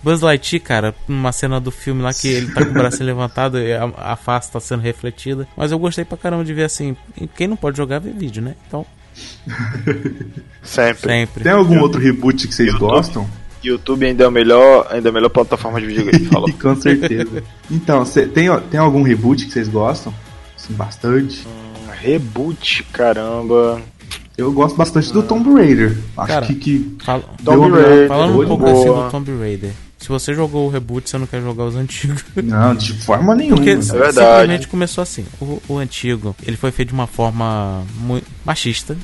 Buzz Lightyear, cara, numa cena do filme lá que ele tá com o braço [laughs] levantado e a, a face tá sendo refletida. Mas eu gostei pra caramba de ver assim. Quem não pode jogar, vê vídeo, né? Então, [laughs] Sempre. sempre. Tem algum outro reboot que vocês gostam? YouTube ainda é, o melhor, ainda é a melhor plataforma de videogame. Falou. [laughs] Com certeza. Então, cê- tem, tem algum reboot que vocês gostam? Sim, bastante. Reboot, caramba. Eu gosto bastante do Tomb Raider. Acho Cara, que, que Fala- Tomb Raider. Falando um pouco boa. assim do Tomb Raider. Se você jogou o reboot, você não quer jogar os [laughs] antigos. Não, de forma nenhuma. Porque É verdade. simplesmente começou assim. O, o antigo, ele foi feito de uma forma muito machista.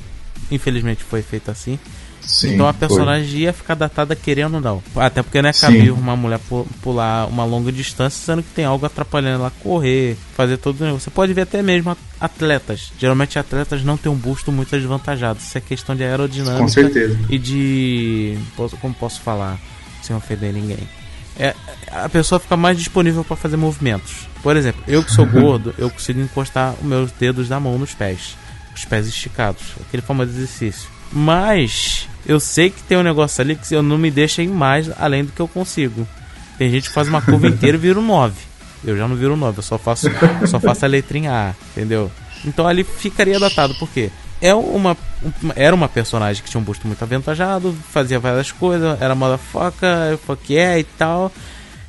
Infelizmente foi feito assim. Sim, então a foi. personagem ia ficar datada querendo ou não. Até porque não é cabível uma mulher pu- pular uma longa distância, sendo que tem algo atrapalhando ela correr, fazer todo o negócio. Você pode ver até mesmo atletas. Geralmente atletas não têm um busto muito desvantajado. Isso é questão de aerodinâmica Com certeza. e de. posso- Como posso falar sem ofender ninguém? é, a pessoa fica mais disponível para fazer movimentos. Por exemplo, eu que sou [laughs] gordo, eu consigo encostar os meus dedos da mão nos pés, os pés esticados, aquele famoso exercício. Mas eu sei que tem um negócio ali que eu não me deixa ir mais além do que eu consigo. Tem gente que faz uma curva inteira e vira um 9. Eu já não viro um 9, eu só faço, só faço a letrinha A, entendeu? Então ali ficaria datado, por quê? É uma, era uma personagem que tinha um busto muito avantajado, fazia várias coisas, era motherfucker, fuck yeah e tal.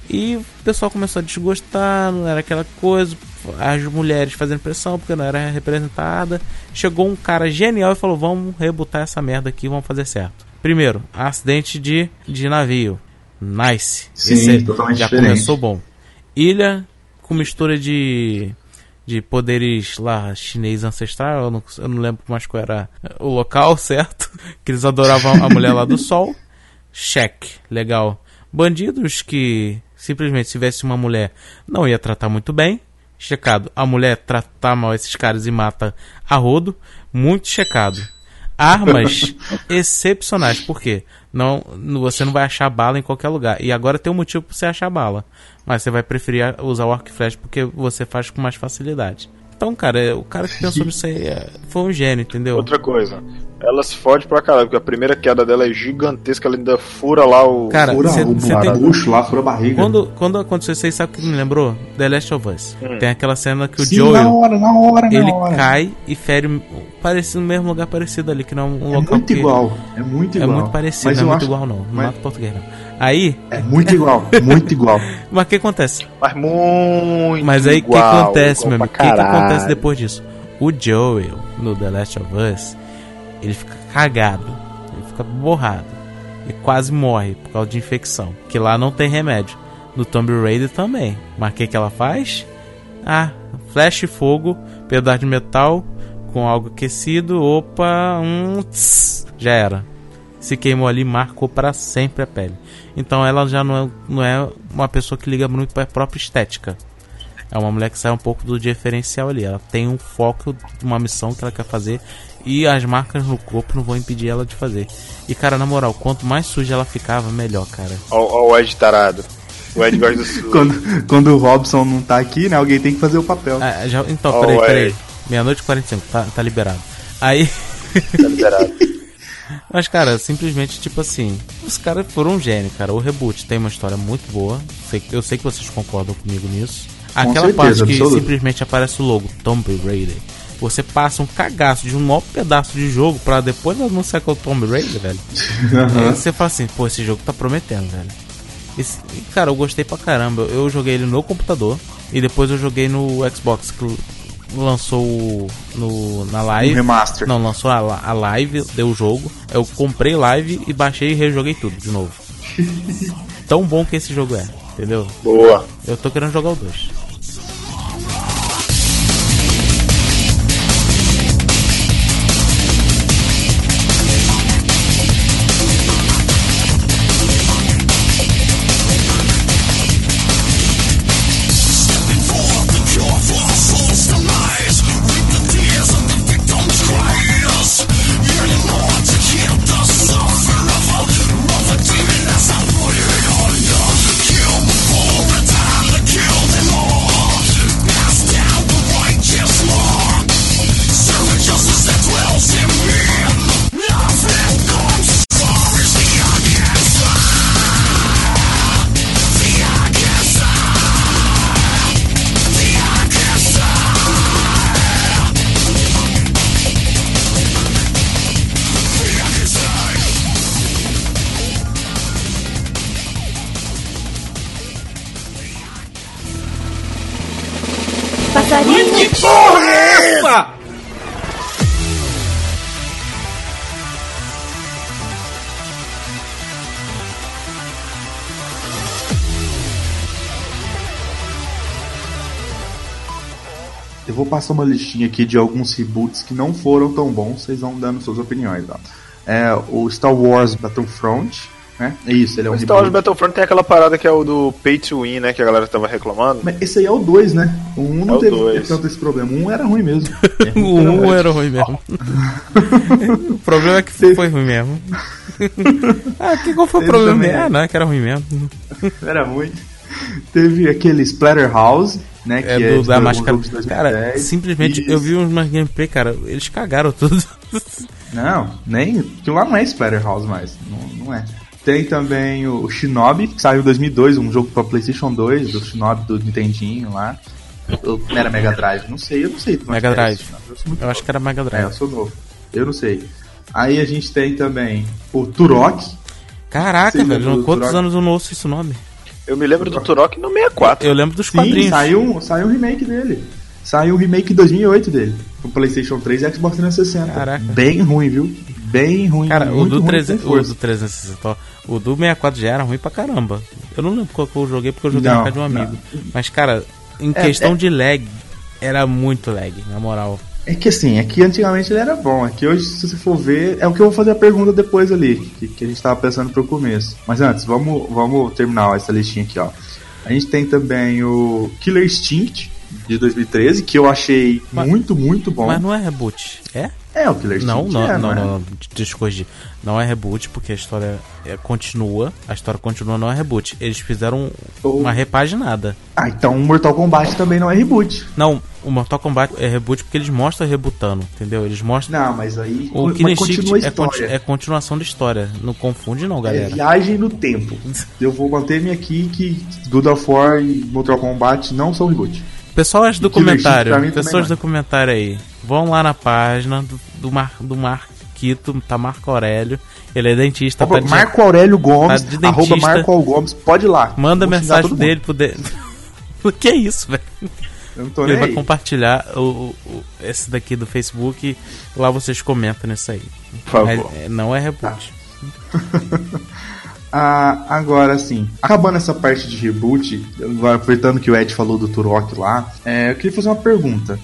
E o pessoal começou a desgostar, não era aquela coisa, as mulheres fazendo pressão porque não era representada. Chegou um cara genial e falou: Vamos rebutar essa merda aqui, vamos fazer certo. Primeiro, acidente de, de navio. Nice. Sim, Esse totalmente já diferente. começou bom. Ilha com mistura de de poderes lá chinês ancestral, eu não, eu não lembro mais qual era o local, [laughs] certo? Que eles adoravam a mulher lá do sol. Check, legal. Bandidos que simplesmente se tivesse uma mulher não ia tratar muito bem. Checado. A mulher tratar mal esses caras e mata a rodo. Muito checado. Armas [laughs] excepcionais. Por quê? Não, você não vai achar bala em qualquer lugar. E agora tem um motivo pra você achar bala. Mas você vai preferir usar o arco e flecha porque você faz com mais facilidade. Então, cara, é- o cara que pensou nisso aí é- foi um gênio, entendeu? Outra coisa, ela se fode pra caralho, porque a primeira queda dela é gigantesca, ela ainda fura lá o. Cara, Fura cê- o cê tem- bucho lá, fura a barriga. Quando, quando aconteceu isso aí, sabe o que me lembrou? The Last of Us. Tem aquela cena que o Sim, Joel. na hora, na hora, na ele hora. cai e fere parecido no mesmo lugar parecido ali, que não é um É local muito que- igual. É muito É igual. muito parecido, Mas não é muito acho- igual não. Não mas- mata português não. Aí, É muito igual, muito igual. [laughs] mas o que acontece? Mas muito. Mas aí o que acontece, meu amigo? O que, que acontece depois disso? O Joel, no The Last of Us, ele fica cagado, ele fica borrado e quase morre por causa de infecção. Que lá não tem remédio. No Tomb Raider também. Mas o que, que ela faz? Ah, flash e fogo, pedaço de metal com algo aquecido. Opa, um. tss, já era. Se queimou ali, marcou para sempre a pele. Então ela já não é, não é uma pessoa que liga muito para a própria estética. É uma mulher que sai um pouco do diferencial ali. Ela tem um foco, uma missão que ela quer fazer. E as marcas no corpo não vão impedir ela de fazer. E cara, na moral, quanto mais suja ela ficava, melhor, cara. Ó, ó o Ed tarado. O Ed gosta do [laughs] sul. quando, quando o Robson não tá aqui, né? Alguém tem que fazer o papel. Ah, já, então, Oh, peraí, peraí. Meia-noite e 45, tá, tá liberado. Aí. Tá liberado. [laughs] Mas, cara, simplesmente, tipo assim, os caras foram um gênio, cara. O reboot tem uma história muito boa. Sei- Eu sei que vocês concordam comigo nisso. Aquela certeza, parte que absoluto. simplesmente aparece o logo Tomb Raider. Você passa um cagaço de um maior pedaço de jogo pra depois anunciar que é o Tomb Raider, velho. [laughs] Aí você fala assim, pô, esse jogo tá prometendo, velho. Esse- e, cara, eu gostei pra caramba. Eu joguei ele no computador e depois eu joguei no Xbox, lançou o- no, na live. Um remaster. Não, lançou a, a live, deu o jogo. Eu comprei live e baixei e rejoguei tudo de novo. [laughs] Tão bom que esse jogo é, entendeu? Boa. Eu tô querendo jogar o 2. Passar uma listinha aqui de alguns reboots que não foram tão bons, vocês vão dando suas opiniões. Ó. É, o Star Wars Battlefront, né? É isso, ele é um O Star Wars. Battlefront tem aquela parada que é o do Pay to Win, né? Que a galera tava reclamando. Mas esse aí é o 2, né? O 1 não É teve dois. tanto esse problema. O 1 era ruim mesmo. [laughs] É O ruim, 1 ruim. era ruim mesmo. [laughs] o problema é que foi ruim mesmo. [laughs] ah, que qual foi o problema? Ah, né? não, é que era ruim mesmo. Era ruim. Teve aquele Splatterhouse, né? É que do, de da máscara. jogo de 2010. Cara, simplesmente eu Isso. vi umas gameplay, cara, eles cagaram tudo. [laughs] Não, nem. Aquilo lá não é Splatterhouse mais. Não, não é. Tem também o Shinobi, que saiu em 2002, um jogo pra PlayStation 2, do Shinobi do Nintendinho lá. Ou Era Mega Drive, não sei, eu não sei. é Mega é Drive. Eu Eu acho que era Mega É, eu Drive. sou novo. Eu não sei. Aí a gente tem também o Turok. Caraca, velho, quantos Turok. anos eu não ouço esse nome? Eu me lembro do Turok no 64. Eu lembro dos Sim, quadrinhos. saiu, saiu um remake dele. Saiu um remake em 2008 dele. Pro PlayStation 3 e Xbox 360. Caraca. Bem ruim, viu? Bem ruim. Cara, o do, ruim, 300, com o força. do 360, ó, o do 64 já era ruim pra caramba. Eu não lembro qual que eu joguei porque eu joguei Não, na casa de um não. amigo. Mas, cara, em É, questão é- de lag, era muito lag, na moral. É que assim, é que antigamente ele era bom. É que hoje, se você for ver, é o que eu vou fazer a pergunta depois ali, que, que a gente tava pensando pro começo. Mas antes, vamos, vamos terminar essa listinha aqui, ó. A gente tem também o Killer Instinct de 2013, que eu achei Mas- muito, muito bom. Mas não é reboot, é? É o Killer Instinct. Não, não, é, não, é? não, não, eu corrigir. Não é reboot, porque a história é, continua. A história continua, não é reboot. Eles fizeram Oh. uma repaginada. Ah, então o Mortal Kombat também não é reboot. Não, o Mortal Kombat é reboot porque eles mostram rebutando, entendeu? Eles mostram. Não, mas aí O Killer continua a Instinct é, conti- história. é continuação da história. Não confunde, não, É galera. viagem no tempo. [laughs] Eu vou manter-me aqui que God of War e Mortal Kombat não são reboot. Pessoas do comentário, pessoas do comentário aí, vão lá na página do, do, Mar, do Marquito, tá Marco Aurélio, ele é dentista, Arroba tá de- Marco Aurélio Gomes, tá de arroba dentista. Marco Aurélio Gomes, pode ir lá. manda mensagem dele pro de... [laughs] O que é isso, velho? Ele vai aí. compartilhar o, o- esse daqui do Facebook lá vocês comentam nisso aí. Por favor. É- é- não é reboot. Ah, [laughs] agora sim, acabando essa parte de reboot, aproveitando que o Ed falou do Turok lá, é, eu queria fazer uma pergunta.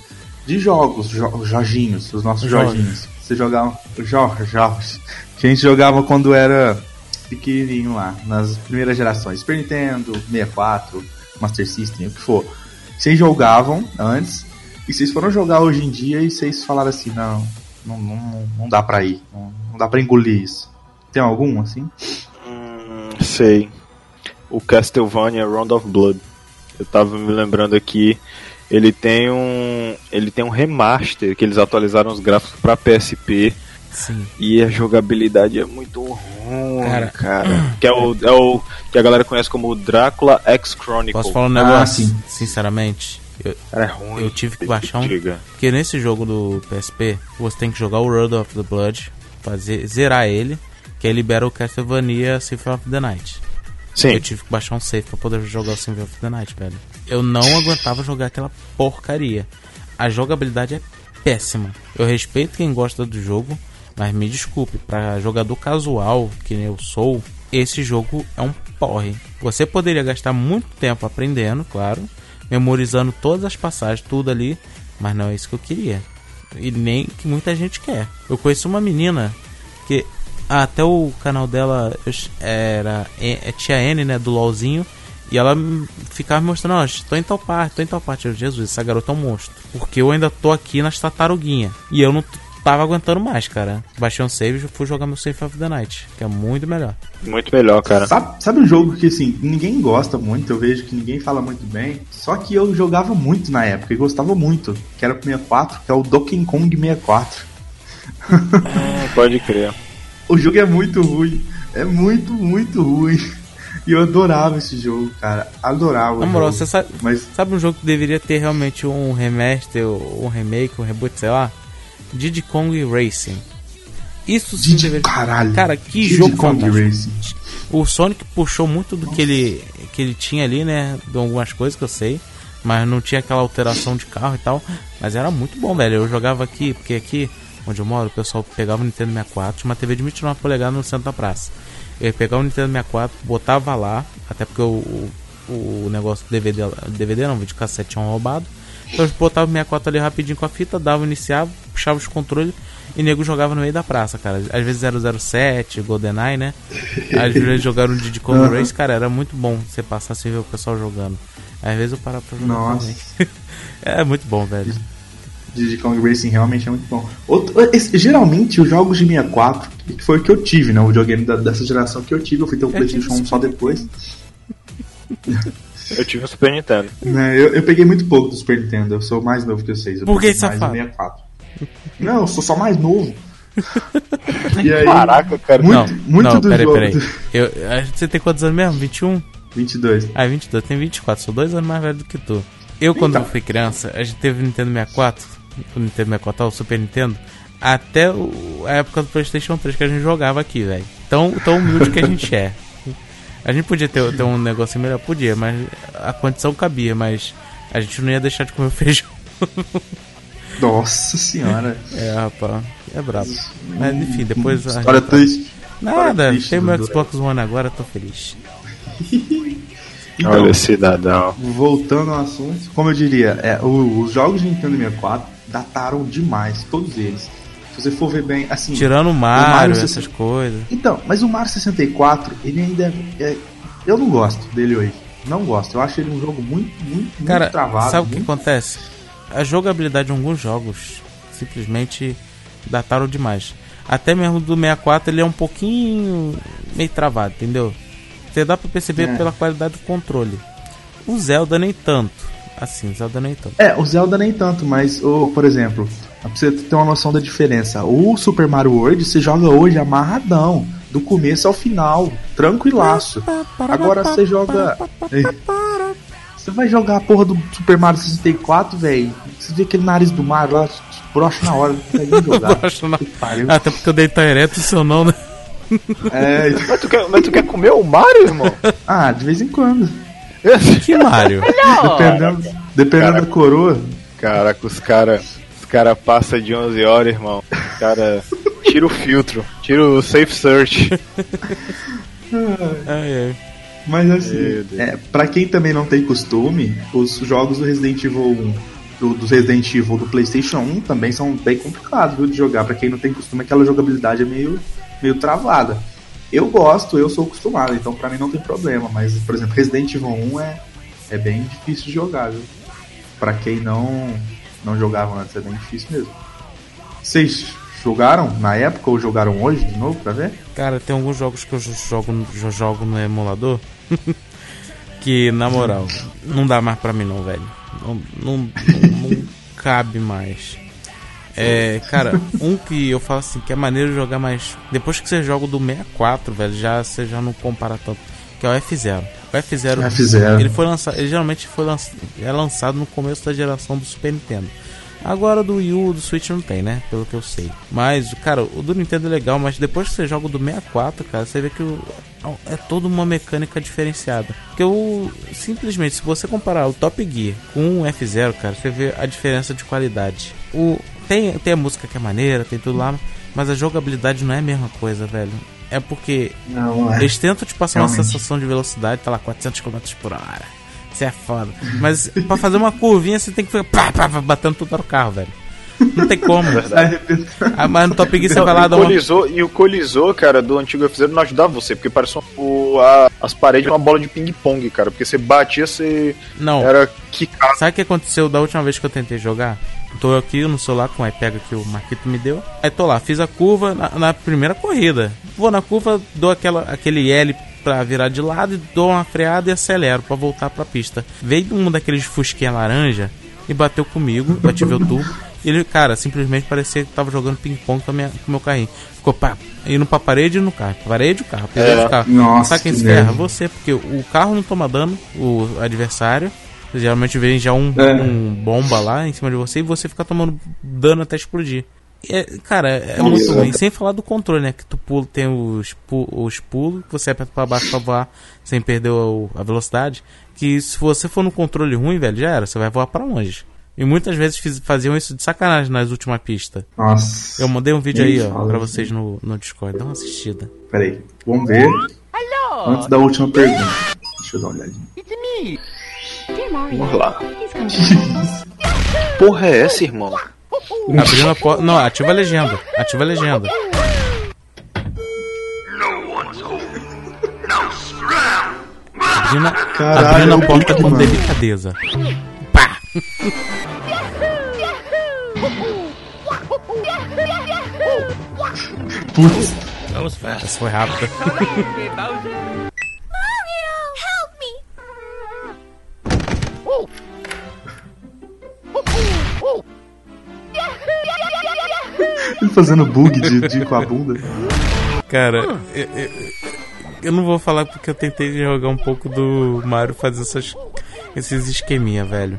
De jogos, jo Jorginhos, os nossos Jorge. Jorginhos, você jogava. Jorge, Jorge. Que a gente jogava quando era pequenininho lá, nas primeiras gerações. Super Nintendo, 64, Master System, o que for. Vocês jogavam antes e vocês foram jogar hoje em dia e vocês falaram assim: não, não, não, não dá pra ir, não, não dá pra engolir isso. Tem algum assim? Sei. O Castlevania Round of Blood. Eu tava me lembrando aqui. Ele tem um. Ele tem um remaster que eles atualizaram os gráficos pra PSP. Sim. E a jogabilidade é muito ruim, Cara. cara. [clears throat] Que é o, é o que a galera conhece como Drácula X Chronicle. Posso falar um Ah, negócio? sim. Sinceramente, eu, Cara, é ruim. eu tive que baixar um. Diga. Porque nesse jogo do PSP, você tem que jogar o Road of the Blood, fazer, zerar ele, que aí libera o Castlevania Symphony of the Night. Sim. Eu tive que baixar um save pra poder jogar o Symphony of the Night, velho. Eu não aguentava jogar aquela porcaria. A jogabilidade é péssima. Eu respeito quem gosta do jogo, mas me desculpe, pra jogador casual, que nem eu sou, esse jogo é um porre. Você poderia gastar muito tempo aprendendo, claro, memorizando todas as passagens, tudo ali, mas não é isso que eu queria. E nem que muita gente quer. Eu conheço uma menina que até o canal dela era é, é Tia N, né, do LOLzinho, e ela ficava me mostrando, ó, tô em tal parte, tô em tal parte. Eu, Jesus, essa garota é um monstro. Porque eu ainda tô aqui nas tartaruguinhas. E eu não tava aguentando mais, cara. Baixei um save e fui jogar meu Save of the Night, que é muito melhor. Muito melhor, cara. Sabe, sabe um jogo que assim, ninguém gosta muito, eu vejo que ninguém fala muito bem, só que eu jogava muito na época e gostava muito, que era pro 64, que é o Donkey Kong 64. Hum, [laughs] pode crer. O jogo é muito ruim, é muito, muito ruim. E eu adorava esse jogo, cara, adorava. Na o moral, jogo. você sabe, Mas sabe um jogo que deveria ter realmente um remaster, um remake, um reboot, sei lá? Diddy Kong Racing. Isso sim Diddy, deveria... caralho. Cara, que Diddy jogo Kong fantástico. Racing. O Sonic puxou muito do que ele, que ele tinha ali, né? De algumas coisas que eu sei. Mas não tinha aquela alteração de carro e tal. Mas era muito bom, velho. Eu jogava aqui, porque aqui onde eu moro, o pessoal pegava o Nintendo 64, tinha uma TV de 29 polegadas no centro da praça. Eu ia pegar o Nintendo 64, botava lá, até porque o, o, o negócio do DVD, DVD não, videocassete tinha roubado. Então eu botava o 64 ali rapidinho com a fita, dava, iniciava, puxava os controles e nego jogava no meio da praça, cara. Às vezes 007, GoldenEye, né? Às vezes jogaram um Diddy Aham. Race, cara, era muito bom você passar e ver o pessoal jogando. Às vezes eu parava pra jogar Nossa. também. [laughs] é muito bom, velho. Diddy Kong Racing realmente é muito bom. Outro- esse- geralmente, os jogos de 64, que foi o que eu tive, né? O videogame da- dessa geração que eu tive, eu fui ter o Eu PlayStation tive 1 só depois. Eu tive o Super Nintendo. [laughs] Né, eu, eu peguei muito pouco do Super Nintendo, eu sou mais novo que vocês. Eu Por que, peguei mais safado? do 64. Não, eu sou só mais novo. [laughs] E aí, Caraca, cara. Muito, não, muito não, do peraí, jogo. peraí. Eu, a- você tem quantos anos mesmo? 21? 22. Ah, 22, tem 24, sou dois anos mais velho do que tu. Eu, quando Então. eu fui criança, a gente teve o Nintendo 64, o Nintendo 64, ó, o Super Nintendo, até o- a época do PlayStation 3 que a gente jogava aqui, velho. Tão, tão humilde que a gente é. A gente podia ter, ter um negocinho melhor, podia, mas a condição cabia, mas a gente não ia deixar de comer feijão. Nossa senhora. É, rapaz, é brabo. Mas enfim, depois. a História gente- triste. Nada, triste tem meu. Xbox One agora, tô feliz. Então, Olha, cidadão. voltando ao assunto, como eu diria, é, os jogos de Nintendo 64 dataram demais, todos eles. Se você for ver bem, assim. Tirando o Mario Mario, você- essas coisas. Então, mas o Mario 64, ele ainda é, é- Eu não gosto dele hoje. Não gosto. Eu acho ele um jogo muito, muito, Cara, muito travado. sabe o que muito- acontece? A jogabilidade de alguns jogos simplesmente dataram demais. Até mesmo do 64 ele é um pouquinho meio travado, entendeu? Você dá pra perceber É. pela qualidade do controle. O Zelda nem tanto. Assim, Zelda nem tanto. É, o Zelda nem tanto, mas, o, por exemplo, pra você ter uma noção da diferença, o Super Mario World você joga hoje amarradão, do começo ao final, tranquilaço. Agora você joga. Você vai jogar a porra do Super Mario 64, velho. Você vê aquele nariz do Mario lá, brocha na hora, não consegue nem [laughs] jogar. Brocha na-. Até porque eu dei tá ereto o seu não, né? É, Mas tu, quer, mas tu quer comer o Mario, irmão? [laughs] ah, de vez em quando. [laughs] Que Mario? Dependendo, dependendo Cara. da coroa. Caraca, os cara, os cara passa de 11 horas, irmão. Os cara tira o filtro, tira o safe search. [laughs] Ai, ai. Mas assim, é, pra quem também não tem costume, os jogos do Resident Evil 1, do, do Resident Evil do PlayStation 1 também são bem complicados viu, de jogar. Pra quem não tem costume, aquela jogabilidade é meio, meio travada. Eu gosto, eu sou acostumado, então pra mim não tem problema. Mas, por exemplo, Resident Evil 1 é, é bem difícil de jogar, viu? Pra quem não, não jogava antes, é bem difícil mesmo. Vocês jogaram na época ou jogaram hoje de novo pra ver? Cara, tem alguns jogos que eu jo- jogo, no- jo- jogo no emulador [laughs] que, na moral, não dá mais pra mim não, velho. Não, não, não- não [laughs] cabe mais. É, cara, um que eu falo assim, que é maneiro jogar mais. Depois que você joga o do 64, velho, já você já não compara tanto. Que é o F0. O F0, F0. ele foi lançado. Ele geralmente foi lanç, é lançado no começo da geração do Super Nintendo. Agora do Wii U, do Switch não tem, né? Pelo que eu sei. Mas, cara, o do Nintendo é legal, mas depois que você joga o do 64, cara, você vê que o- é toda uma mecânica diferenciada. Porque o. Simplesmente, se você comparar o Top Gear com o F0, cara, você vê a diferença de qualidade. O, tem, tem a música que é maneira, tem tudo lá, mas a jogabilidade não é a mesma coisa, velho. É porque Não, é. eles tentam te passar uma Realmente. sensação de velocidade, tá lá, 400 km por hora. Isso é foda. Mas pra fazer uma curvinha você tem que ficar pá, pá, pá, batendo tudo no carro, velho. Não tem como. [laughs] Ah, mas no Top Gear você vai lá e, dar o uma. e o colisor, cara, do antigo F0 não ajudava você, porque parecia o, a- as paredes de uma bola de ping-pong, cara. Porque você batia, você Não. era quicado. Sabe o que aconteceu da última vez que eu tentei jogar? Tô aqui no celular com o iPad que o Marquito me deu. Aí tô lá, fiz a curva na, na primeira corrida. Vou na curva, dou aquela, aquele L pra virar de lado e dou uma freada e acelero pra voltar pra pista. Veio um daqueles fusquinha laranja e bateu comigo, ativei o turbo. Ele, cara, simplesmente parecia que tava jogando ping-pong com, a minha- com o meu carrinho. Ficou pá, indo pra parede e no carro. Parede o carro, parede É. o carro. Nossa, Sabe quem que se ferra? Você, porque o carro não toma dano, o adversário. Geralmente vem já um, É. um bomba lá em cima de você e você fica tomando dano até explodir. É, cara, é Isso. muito ruim. Sem falar do controle, né? Que tu pula, tem os, pu os pulos, que você aperta pra baixo pra voar sem perder o- a velocidade. Que se você for no controle ruim, velho, já era. Você vai voar pra longe. E muitas vezes fiz- faziam isso de sacanagem nas últimas pistas. Nossa. Eu mandei um vídeo aí, ó, fala pra vocês no, no Discord. Dá uma assistida. Peraí, vamos ver. Antes da última pergunta. Deixa eu dar uma olhadinha. Dear Mario, Vamos lá. [laughs] Porra é essa, irmão? Abrindo a porta. Não, ativa a legenda. Ativa a legenda. Abrindo, a- Caralho, abrindo a porta com Man. delicadeza. Pá! Putz, Essa foi rápida. [laughs] ele fazendo bug de, de com a bunda. Cara, eu, eu- eu não vou falar porque eu tentei jogar um pouco do Mario fazer essas, esses esqueminha, velho.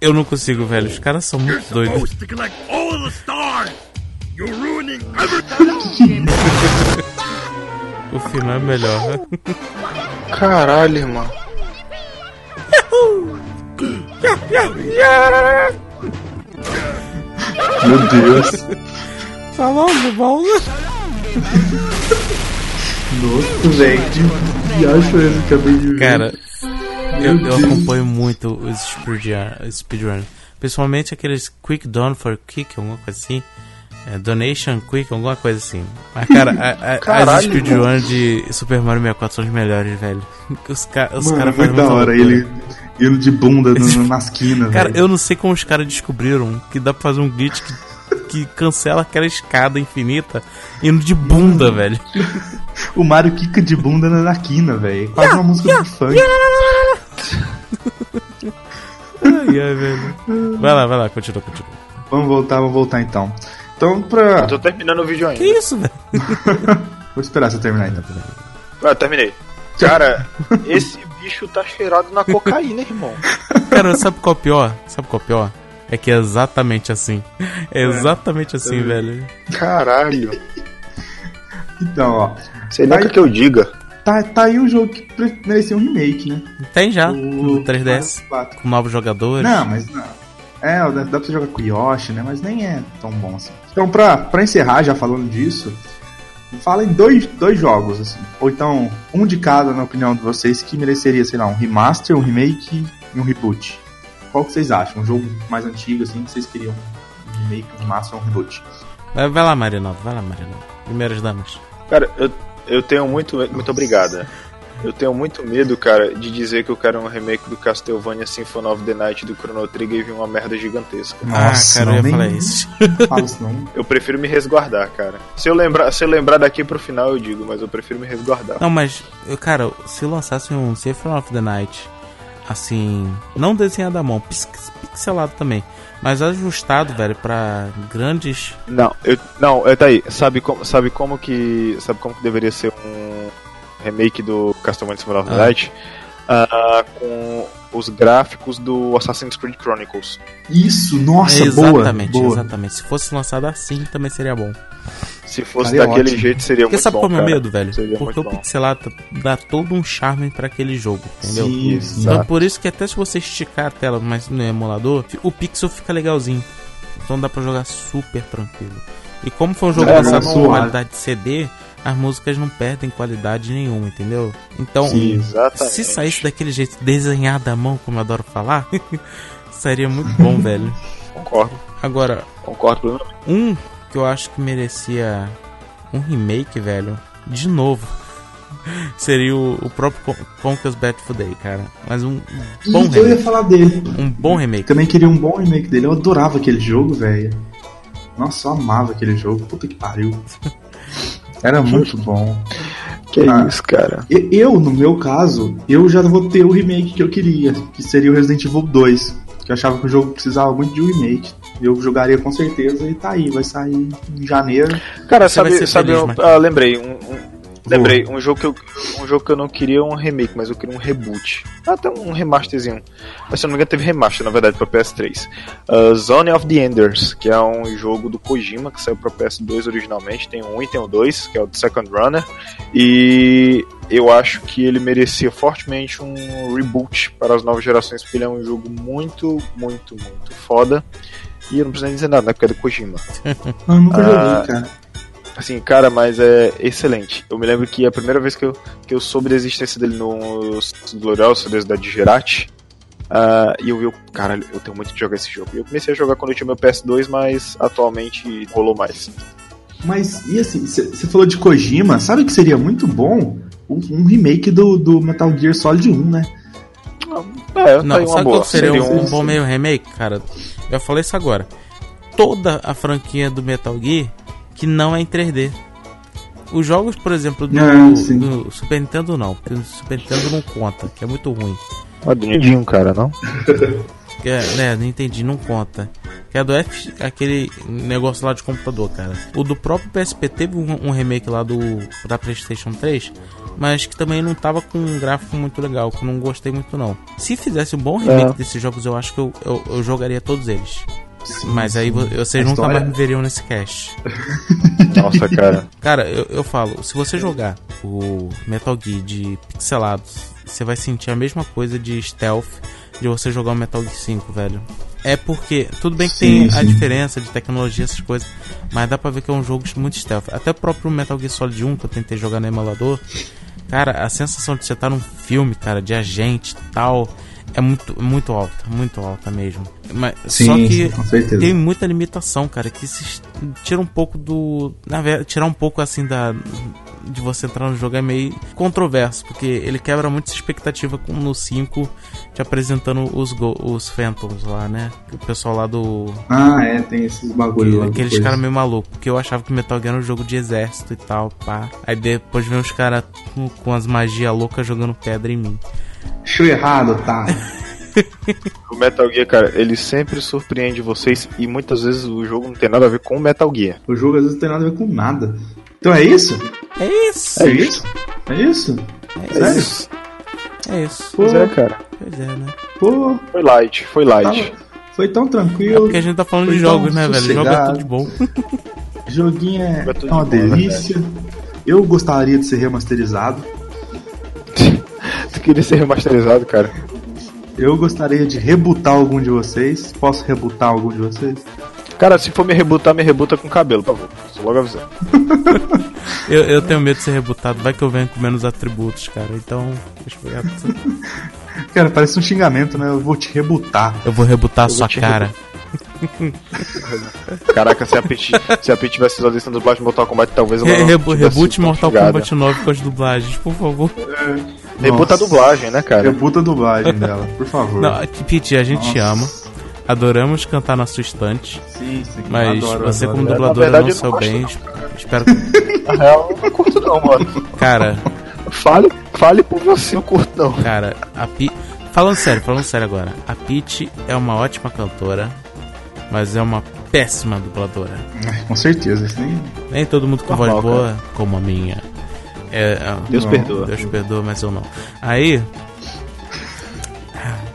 Eu não consigo, velho. Os caras são muito doidos. to collect all of the stars. You're ruining everything. [laughs] O final é melhor. Caralho, irmão. [laughs] Meu Deus. Tá logo, Balda. Nossa, velho. Que que eu acabei de ver? Cara, eu, eu acompanho muito os speedrun, speedrun. Principalmente aqueles Quick Don for Quick, alguma coisa assim. É, donation Quick, alguma coisa assim. Mas, cara, a- a- as Caralho, speedrun de Super Mario 64 são os melhores, velho. Os, ca os caras muito fazem da hora. loucura. Ele indo de bunda no, nas quinas, Cara, velho. eu não sei como os caras descobriram que dá pra fazer um glitch que, que cancela aquela escada infinita indo de bunda, velho. O Mario quica de bunda na, na quina, velho. Quase uma música de funk. Ai, ai, velho. Vai lá, vai lá, continua, continua. Vamos voltar, vamos voltar então. Então, pra. Eu tô terminando o vídeo ainda. Que isso, velho? [laughs] Vou esperar você terminar então. Ah, terminei. Cara, [laughs] esse bicho tá cheirado na cocaína, irmão. Cara, sabe qual é o pior? Sabe qual é o pior? É que é exatamente assim. É exatamente assim, velho. Caralho. Então, ó. Sei nem o que, eu diga. Tá, tá aí um jogo que merecia um remake, né? Tem já, O no 3DS, Mario 4. com novos jogadores. Não, mas não. É, dá, dá pra você jogar com o Yoshi, né? Mas nem é tão bom assim. Então, pra, pra encerrar, já falando disso, fala em dois, dois jogos, assim. Ou então, um de cada, na opinião de vocês, que mereceria, sei lá, um remaster, um remake e um reboot. Qual que vocês acham? Um jogo mais antigo, assim, que vocês queriam um remake, um remaster ou um reboot? Vai, vai lá, Marinaldo, vai lá, Marinaldo. Primeiras damas. Cara, eu, eu tenho muito. Muito obrigada. Eu tenho muito medo, cara, de dizer que eu quero um remake do Castlevania Symphony of the Night do Chrono Trigger e vir uma merda gigantesca. ah, cara, eu ia falar isso. [laughs] Eu prefiro me resguardar, cara. Se eu lembrar, se eu lembrar daqui pro final, eu digo, mas eu prefiro me resguardar. Não, mas, eu- cara, se lançasse um Symphony of the Night, assim, não desenhado à mão, pix- pixelado também, mas ajustado, velho, pra grandes. Não, eu, não, é, tá aí. Sabe como, sabe como que, sabe como que deveria ser um remake do Castlevania Symphony of the Ah. Night? Ah, com os gráficos do Assassin's Creed Chronicles. Isso, nossa, exatamente, boa, boa. exatamente. Se fosse lançado assim, também seria bom. Se fosse Cara, é daquele ótimo. jeito, seria Porque muito sabe bom, qual é o meu medo, velho? Seria Porque o pixelado dá todo um charme pra aquele jogo, entendeu? Sim. Então Exato. por isso que até se você esticar a tela, mas no emulador, o pixel fica legalzinho. Então dá pra jogar super tranquilo. E como foi um jogo É, lançado com suave. qualidade de CD, as músicas não perdem qualidade nenhuma, entendeu? Então, Sim. Se saísse daquele jeito desenhado à mão, como eu adoro falar, [laughs] seria muito bom, [laughs] velho. Concordo, Agora, concordo um que eu acho que merecia um remake, velho, de novo. [laughs] Seria o, o próprio Con- Conker's Bad for Day, cara. Mas um bom Ih, eu ia remake. falar dele. Um bom remake. Também queria um bom remake dele. Eu adorava aquele jogo, velho. Nossa, eu amava aquele jogo. Puta que pariu. Era muito bom. Que Ah. isso, cara. Eu, no meu caso, eu já vou ter o remake que eu queria, que seria o Resident Evil 2. Que eu achava que o jogo precisava muito de um remake. Eu jogaria com certeza e tá aí, vai sair em janeiro. Cara, Você sabe, sabe feliz, eu- Marcos. ah, lembrei, um, um- lembrei, um jogo, que eu, um jogo que eu não queria um remake, mas eu queria um reboot. Até um remasterzinho. Mas se eu não me engano, teve remaster, na verdade, pra PS3. Ah, Zone of the Enders, que é um jogo do Kojima, que saiu pra PS2 originalmente. Tem o 1 e tem o 2, que é o do Second Runner. E eu acho que ele merecia fortemente um reboot para as novas gerações, porque ele é um jogo muito, muito, muito foda. E eu não preciso nem dizer nada, né? Porque é do Kojima. Eu [laughs] nunca Ah, joguei, cara. Assim, cara, mas é excelente. Eu me lembro que a primeira vez que eu, que eu soube da existência dele nos Gloriosos CDs da Digerati Ah, e eu vi, o- caralho, eu tenho muito que jogar esse jogo. E eu comecei a jogar quando eu tinha meu PS2, mas atualmente rolou mais. Mas, e assim, você falou de Kojima, sabe que seria muito bom um, um remake do, do Metal Gear Solid 1, né? É, tá Não, sabe boa. qual seria um, Seria um bom meio remake, cara? Eu falei isso agora. Toda a franquia do Metal Gear que não é em 3D. Os jogos, por exemplo, do, Ah, do Super Nintendo não, porque o Super Nintendo não conta, que é muito ruim. Ah, do Nintendinho, cara, não? [laughs] Que é, né, não entendi, não conta. Que é do F, aquele negócio lá de computador, cara. O do próprio PSP teve um, um remake lá do da PlayStation 3, mas que também não tava com um gráfico muito legal, que eu não gostei muito não. Se fizesse um bom remake É. desses jogos, eu acho que eu, eu, eu jogaria todos eles. Sim, Mas aí vo- vocês A nunca história- mais me veriam nesse cast. [laughs] Nossa, cara. Cara, eu, eu falo, se você jogar o Metal Gear de pixelados, você vai sentir a mesma coisa de stealth de você jogar o Metal Gear 5, velho. É porque, tudo bem que Sim, tem a sim. diferença de tecnologia, essas coisas, mas dá pra ver que é um jogo muito stealth. Até o próprio Metal Gear Solid 1, que eu tentei jogar no emulador, cara, a sensação de você estar num filme, cara, de agente e tal, é muito, muito alta, muito alta mesmo. Mas, Sim, só que sim, com certeza. tem muita limitação, cara, que se tira um pouco do. Na verdade, tirar um pouco assim da. De você entrar no jogo é meio controverso, porque ele quebra muito essa expectativa com no 5 te apresentando os, go- os Phantoms lá, né? O pessoal lá do. Ah, é, tem esses bagulho lá. Aqueles caras meio malucos, porque eu achava que Metal Gear era um jogo de exército e tal, pá. Aí depois vem os caras com, com as magias loucas jogando pedra em mim. Achou errado, tá? [laughs] O Metal Gear, cara, ele sempre surpreende vocês e muitas vezes o jogo não tem nada a ver com o Metal Gear. o jogo às vezes não tem nada a ver com nada. Então é isso? É isso! É isso? É isso? É isso. É isso. Pois é, cara. Pois é, né? Pô, Foi light, foi light. tava- foi tão É tranquilo. porque a gente tá falando de jogos, né, velho? Jogo é tudo de bom. [laughs] Joguinho é, É é uma de delícia. Eu gostaria de ser remasterizado. [laughs] Tu [laughs] queria ser remasterizado, cara. Eu gostaria de rebutar algum de vocês. Posso rebutar algum de vocês? Cara, se for me rebutar, me rebuta com cabelo, por favor. Só logo avisando. [laughs] Eu, eu tenho medo de ser rebutado. Vai que eu venho com menos atributos, cara. Então, deixa eu ver. [laughs] Cara, parece um xingamento, né? Eu vou te rebutar. Eu vou rebutar a Eu vou sua cara. Caraca, se a Pit, se a Pit tivesse usado isso na dublagem de Mortal Kombat, talvez Re não rebu tivesse reboot Mortal xingada. Kombat 9 com as dublagens, por favor. Rebuta a Nossa. dublagem, né, cara? Rebuta a dublagem dela, por favor. Não, Pete, a gente te Nossa. ama. Adoramos cantar na sua estante. Sim, sim. Mas adoro, você, adoro. como dubladora, verdade, não não bem. Espero que. [laughs] Na real, eu não curto não, mano. Cara, Fale, fale por você, eu curto não. cara, a Pi. Falando sério, falando sério agora. A Peach é uma ótima cantora, mas é uma péssima dubladora. É, Com certeza, isso nem. Nem todo mundo com voz boa, como a minha. É, é, Deus Não, perdoa. Deus perdoa, mas eu não. Aí.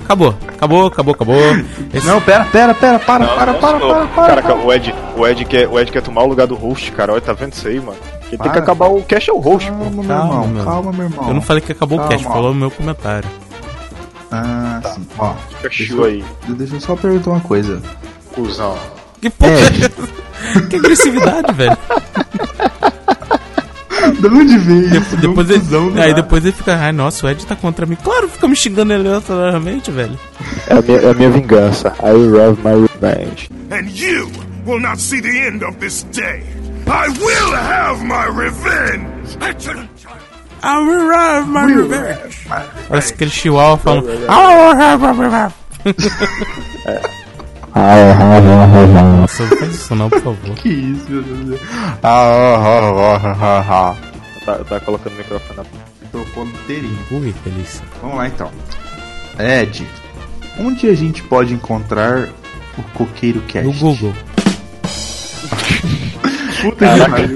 Acabou, acabou, acabou, acabou. Esse- Não, pera, pera, pera, para, Não, para, não, para, para, para. Caraca, o Ed, o, Ed quer, o Ed quer tomar o lugar do host, cara. Olha, tá vendo isso aí, mano? Quem tem que acabar o cast é o host, pô. Calma, meu Calma, irmão, meu. calma, meu irmão. Eu não falei que acabou o Calma. cast, falou no meu comentário. Ah, sim. Ó, Fica chill aí, deixa eu só perguntar uma coisa. cuzão. Que porra é essa? Que agressividade, velho. [laughs] De onde veio isso? Depois ele, do aí nada. depois ele fica, ai nossa, o Ed tá contra mim. Claro, fica me xingando aleatoriamente, velho. É a minha, é a minha vingança. I love my revenge. and you will not see the end of this day. I will have my revenge. I will have my revenge. Parece aquele chihuahua falando, I will have my revenge. [laughs] Nossa, não faz isso não, por favor. Que isso, meu Deus Tá, tá colocando o microfone na Trocou inteirinho. Ui, delícia. Vamos lá então. Ed, onde a gente pode encontrar o Coqueiro Cast? No Google. [laughs] Puta que pariu.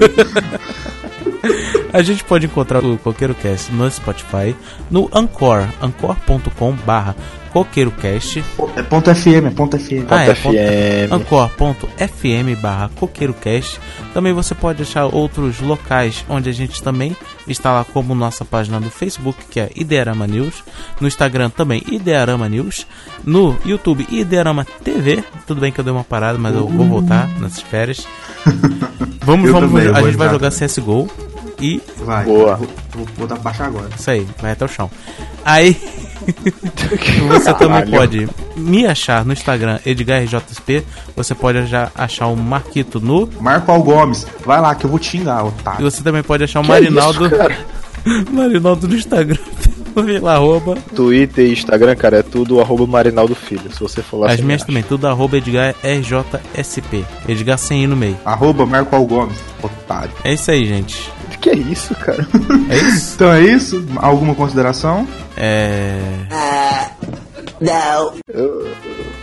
A gente pode encontrar o Coqueiro Cast no Spotify, no Anchor, anchor.com barra coqueirocast. É ponto FM, é ponto FM. Ah, é, FM. Anchor.fm barra coqueirocast. Também você pode achar outros locais onde a gente também está lá como nossa página do Facebook, que é Idearama News. No Instagram também Idearama News. No YouTube Idearama TV. Tudo bem que eu dei uma parada, mas eu vou voltar nessas férias. Vamos, Eu vamos, também, a gente vai jogar CSGO. E Vai, Boa. Vou, vou, vou dar baixa agora. isso aí, vai até o chão. Aí. [laughs] Você também Caralho. pode me achar no Instagram EdgarRJSP. Você pode já achar o Marquito no. Marco Al Gomes. Vai lá que eu vou te xingar, E otário. você também pode achar o Que Marinaldo. isso, cara? [laughs] Marinaldo no Instagram. [laughs] arroba. Twitter e Instagram, cara, é tudo arroba Marinaldo Filho. Se você for lá, As minhas me também, tudo arroba Edgar RJSP. Edgar sem I no meio. Arroba Marco Al Gomes. Otário. É isso aí, gente. Que é isso, cara? É isso? [laughs] Então é isso. Alguma consideração? É.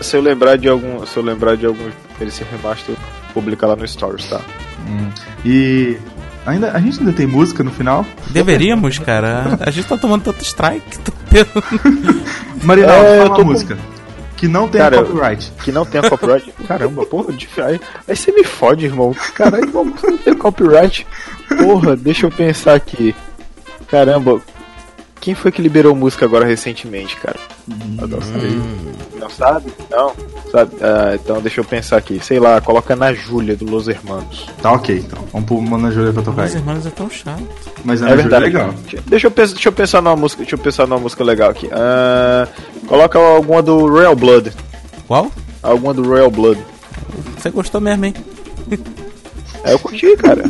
se eu lembrar de algum, se eu lembrar de algum esse remaster, eu publicar lá no Stories, tá? E ainda a gente ainda tem música no final. Deveríamos, cara. A gente tá tomando tanto strike. Tô tendo... [laughs] Marinaldo, É, eu fala tô uma com- música que não tem Cara, copyright. Que não tenha copyright. [laughs] Caramba, porra, aí, aí você me fode, irmão. Caralho, como que não tem copyright? Porra, deixa eu pensar aqui. Caramba, quem foi que liberou música agora recentemente, cara? Eu não sei. Não sabe? Não? Sabe? Ah, então deixa eu pensar aqui. Sei lá, coloca na Júlia do Los Hermanos. Tá ok, então. Vamos pôr uma Ana Júlia pra tocar Os aí. irmãos é tão chato. Mas a É Ana Júlia é verdade. legal. Deixa eu, pensar, deixa eu pensar numa música. Deixa eu pensar numa música legal aqui. Ah, coloca alguma do Royal Blood. Qual? Alguma do Royal Blood. Você gostou mesmo, hein? Aí eu curti, cara.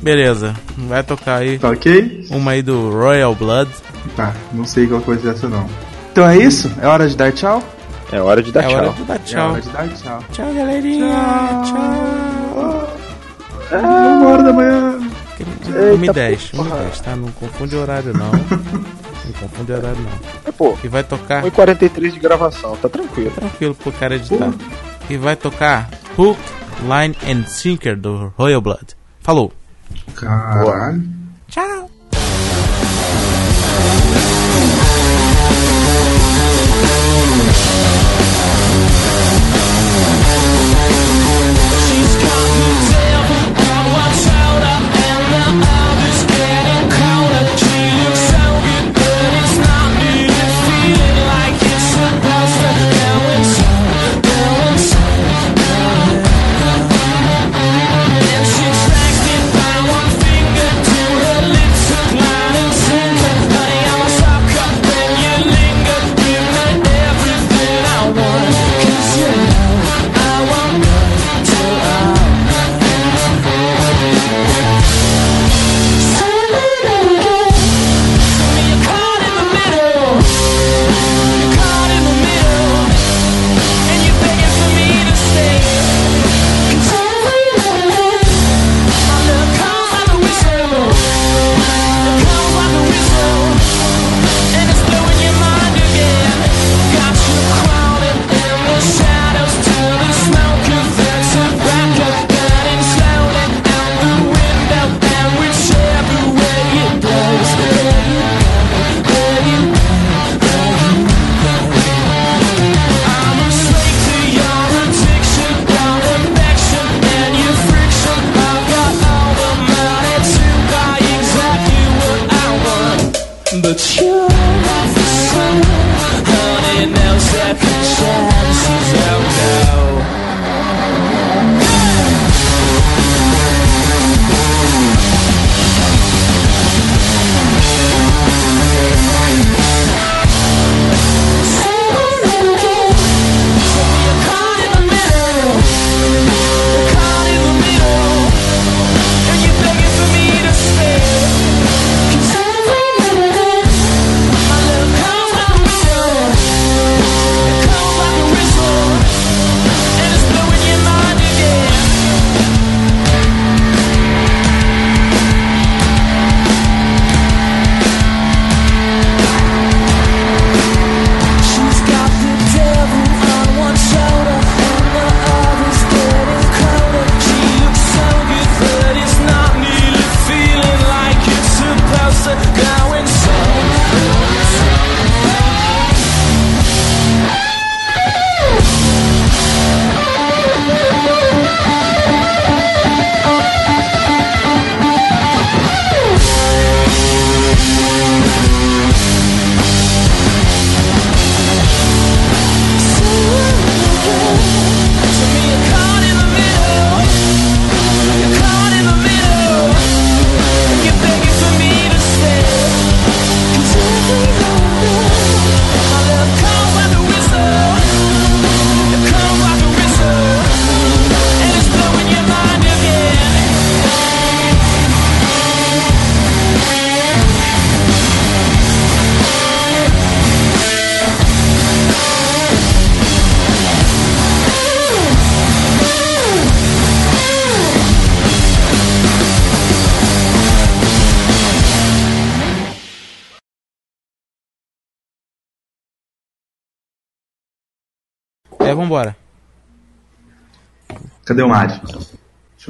Beleza. Vai tocar aí Tá ok? uma aí do Royal Blood. Tá, não sei qual coisa é essa não. Então é isso? É hora de dar tchau? É hora de dar é tchau. hora de dar É tchau. hora de dar tchau. Tchau, galerinha. Tchau. Uma hora da manhã. 1h10, 1h10, tá? Não confunde o horário, não. [laughs] Não confunde o horário, não. É, pô, E vai tocar 1h43 de gravação, tá tranquilo. tranquilo pro cara editar. E vai tocar Hook, Line and Sinker do Royal Blood. Falou. Caralho. Tchau.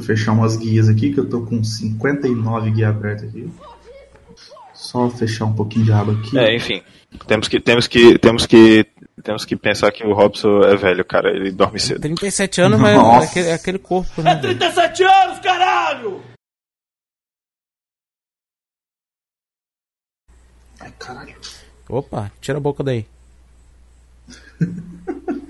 Fechar umas guias aqui, que eu tô com 59 guias abertas aqui. Só fechar um pouquinho de aba aqui. É, enfim. Temos que, temos que, temos que, temos que pensar que o Robson é velho, cara. Ele dorme cedo. 37 anos, mas é aquele, é aquele corpo, né? 37 anos, caralho! Ai, caralho. Opa, tira a boca daí. [laughs]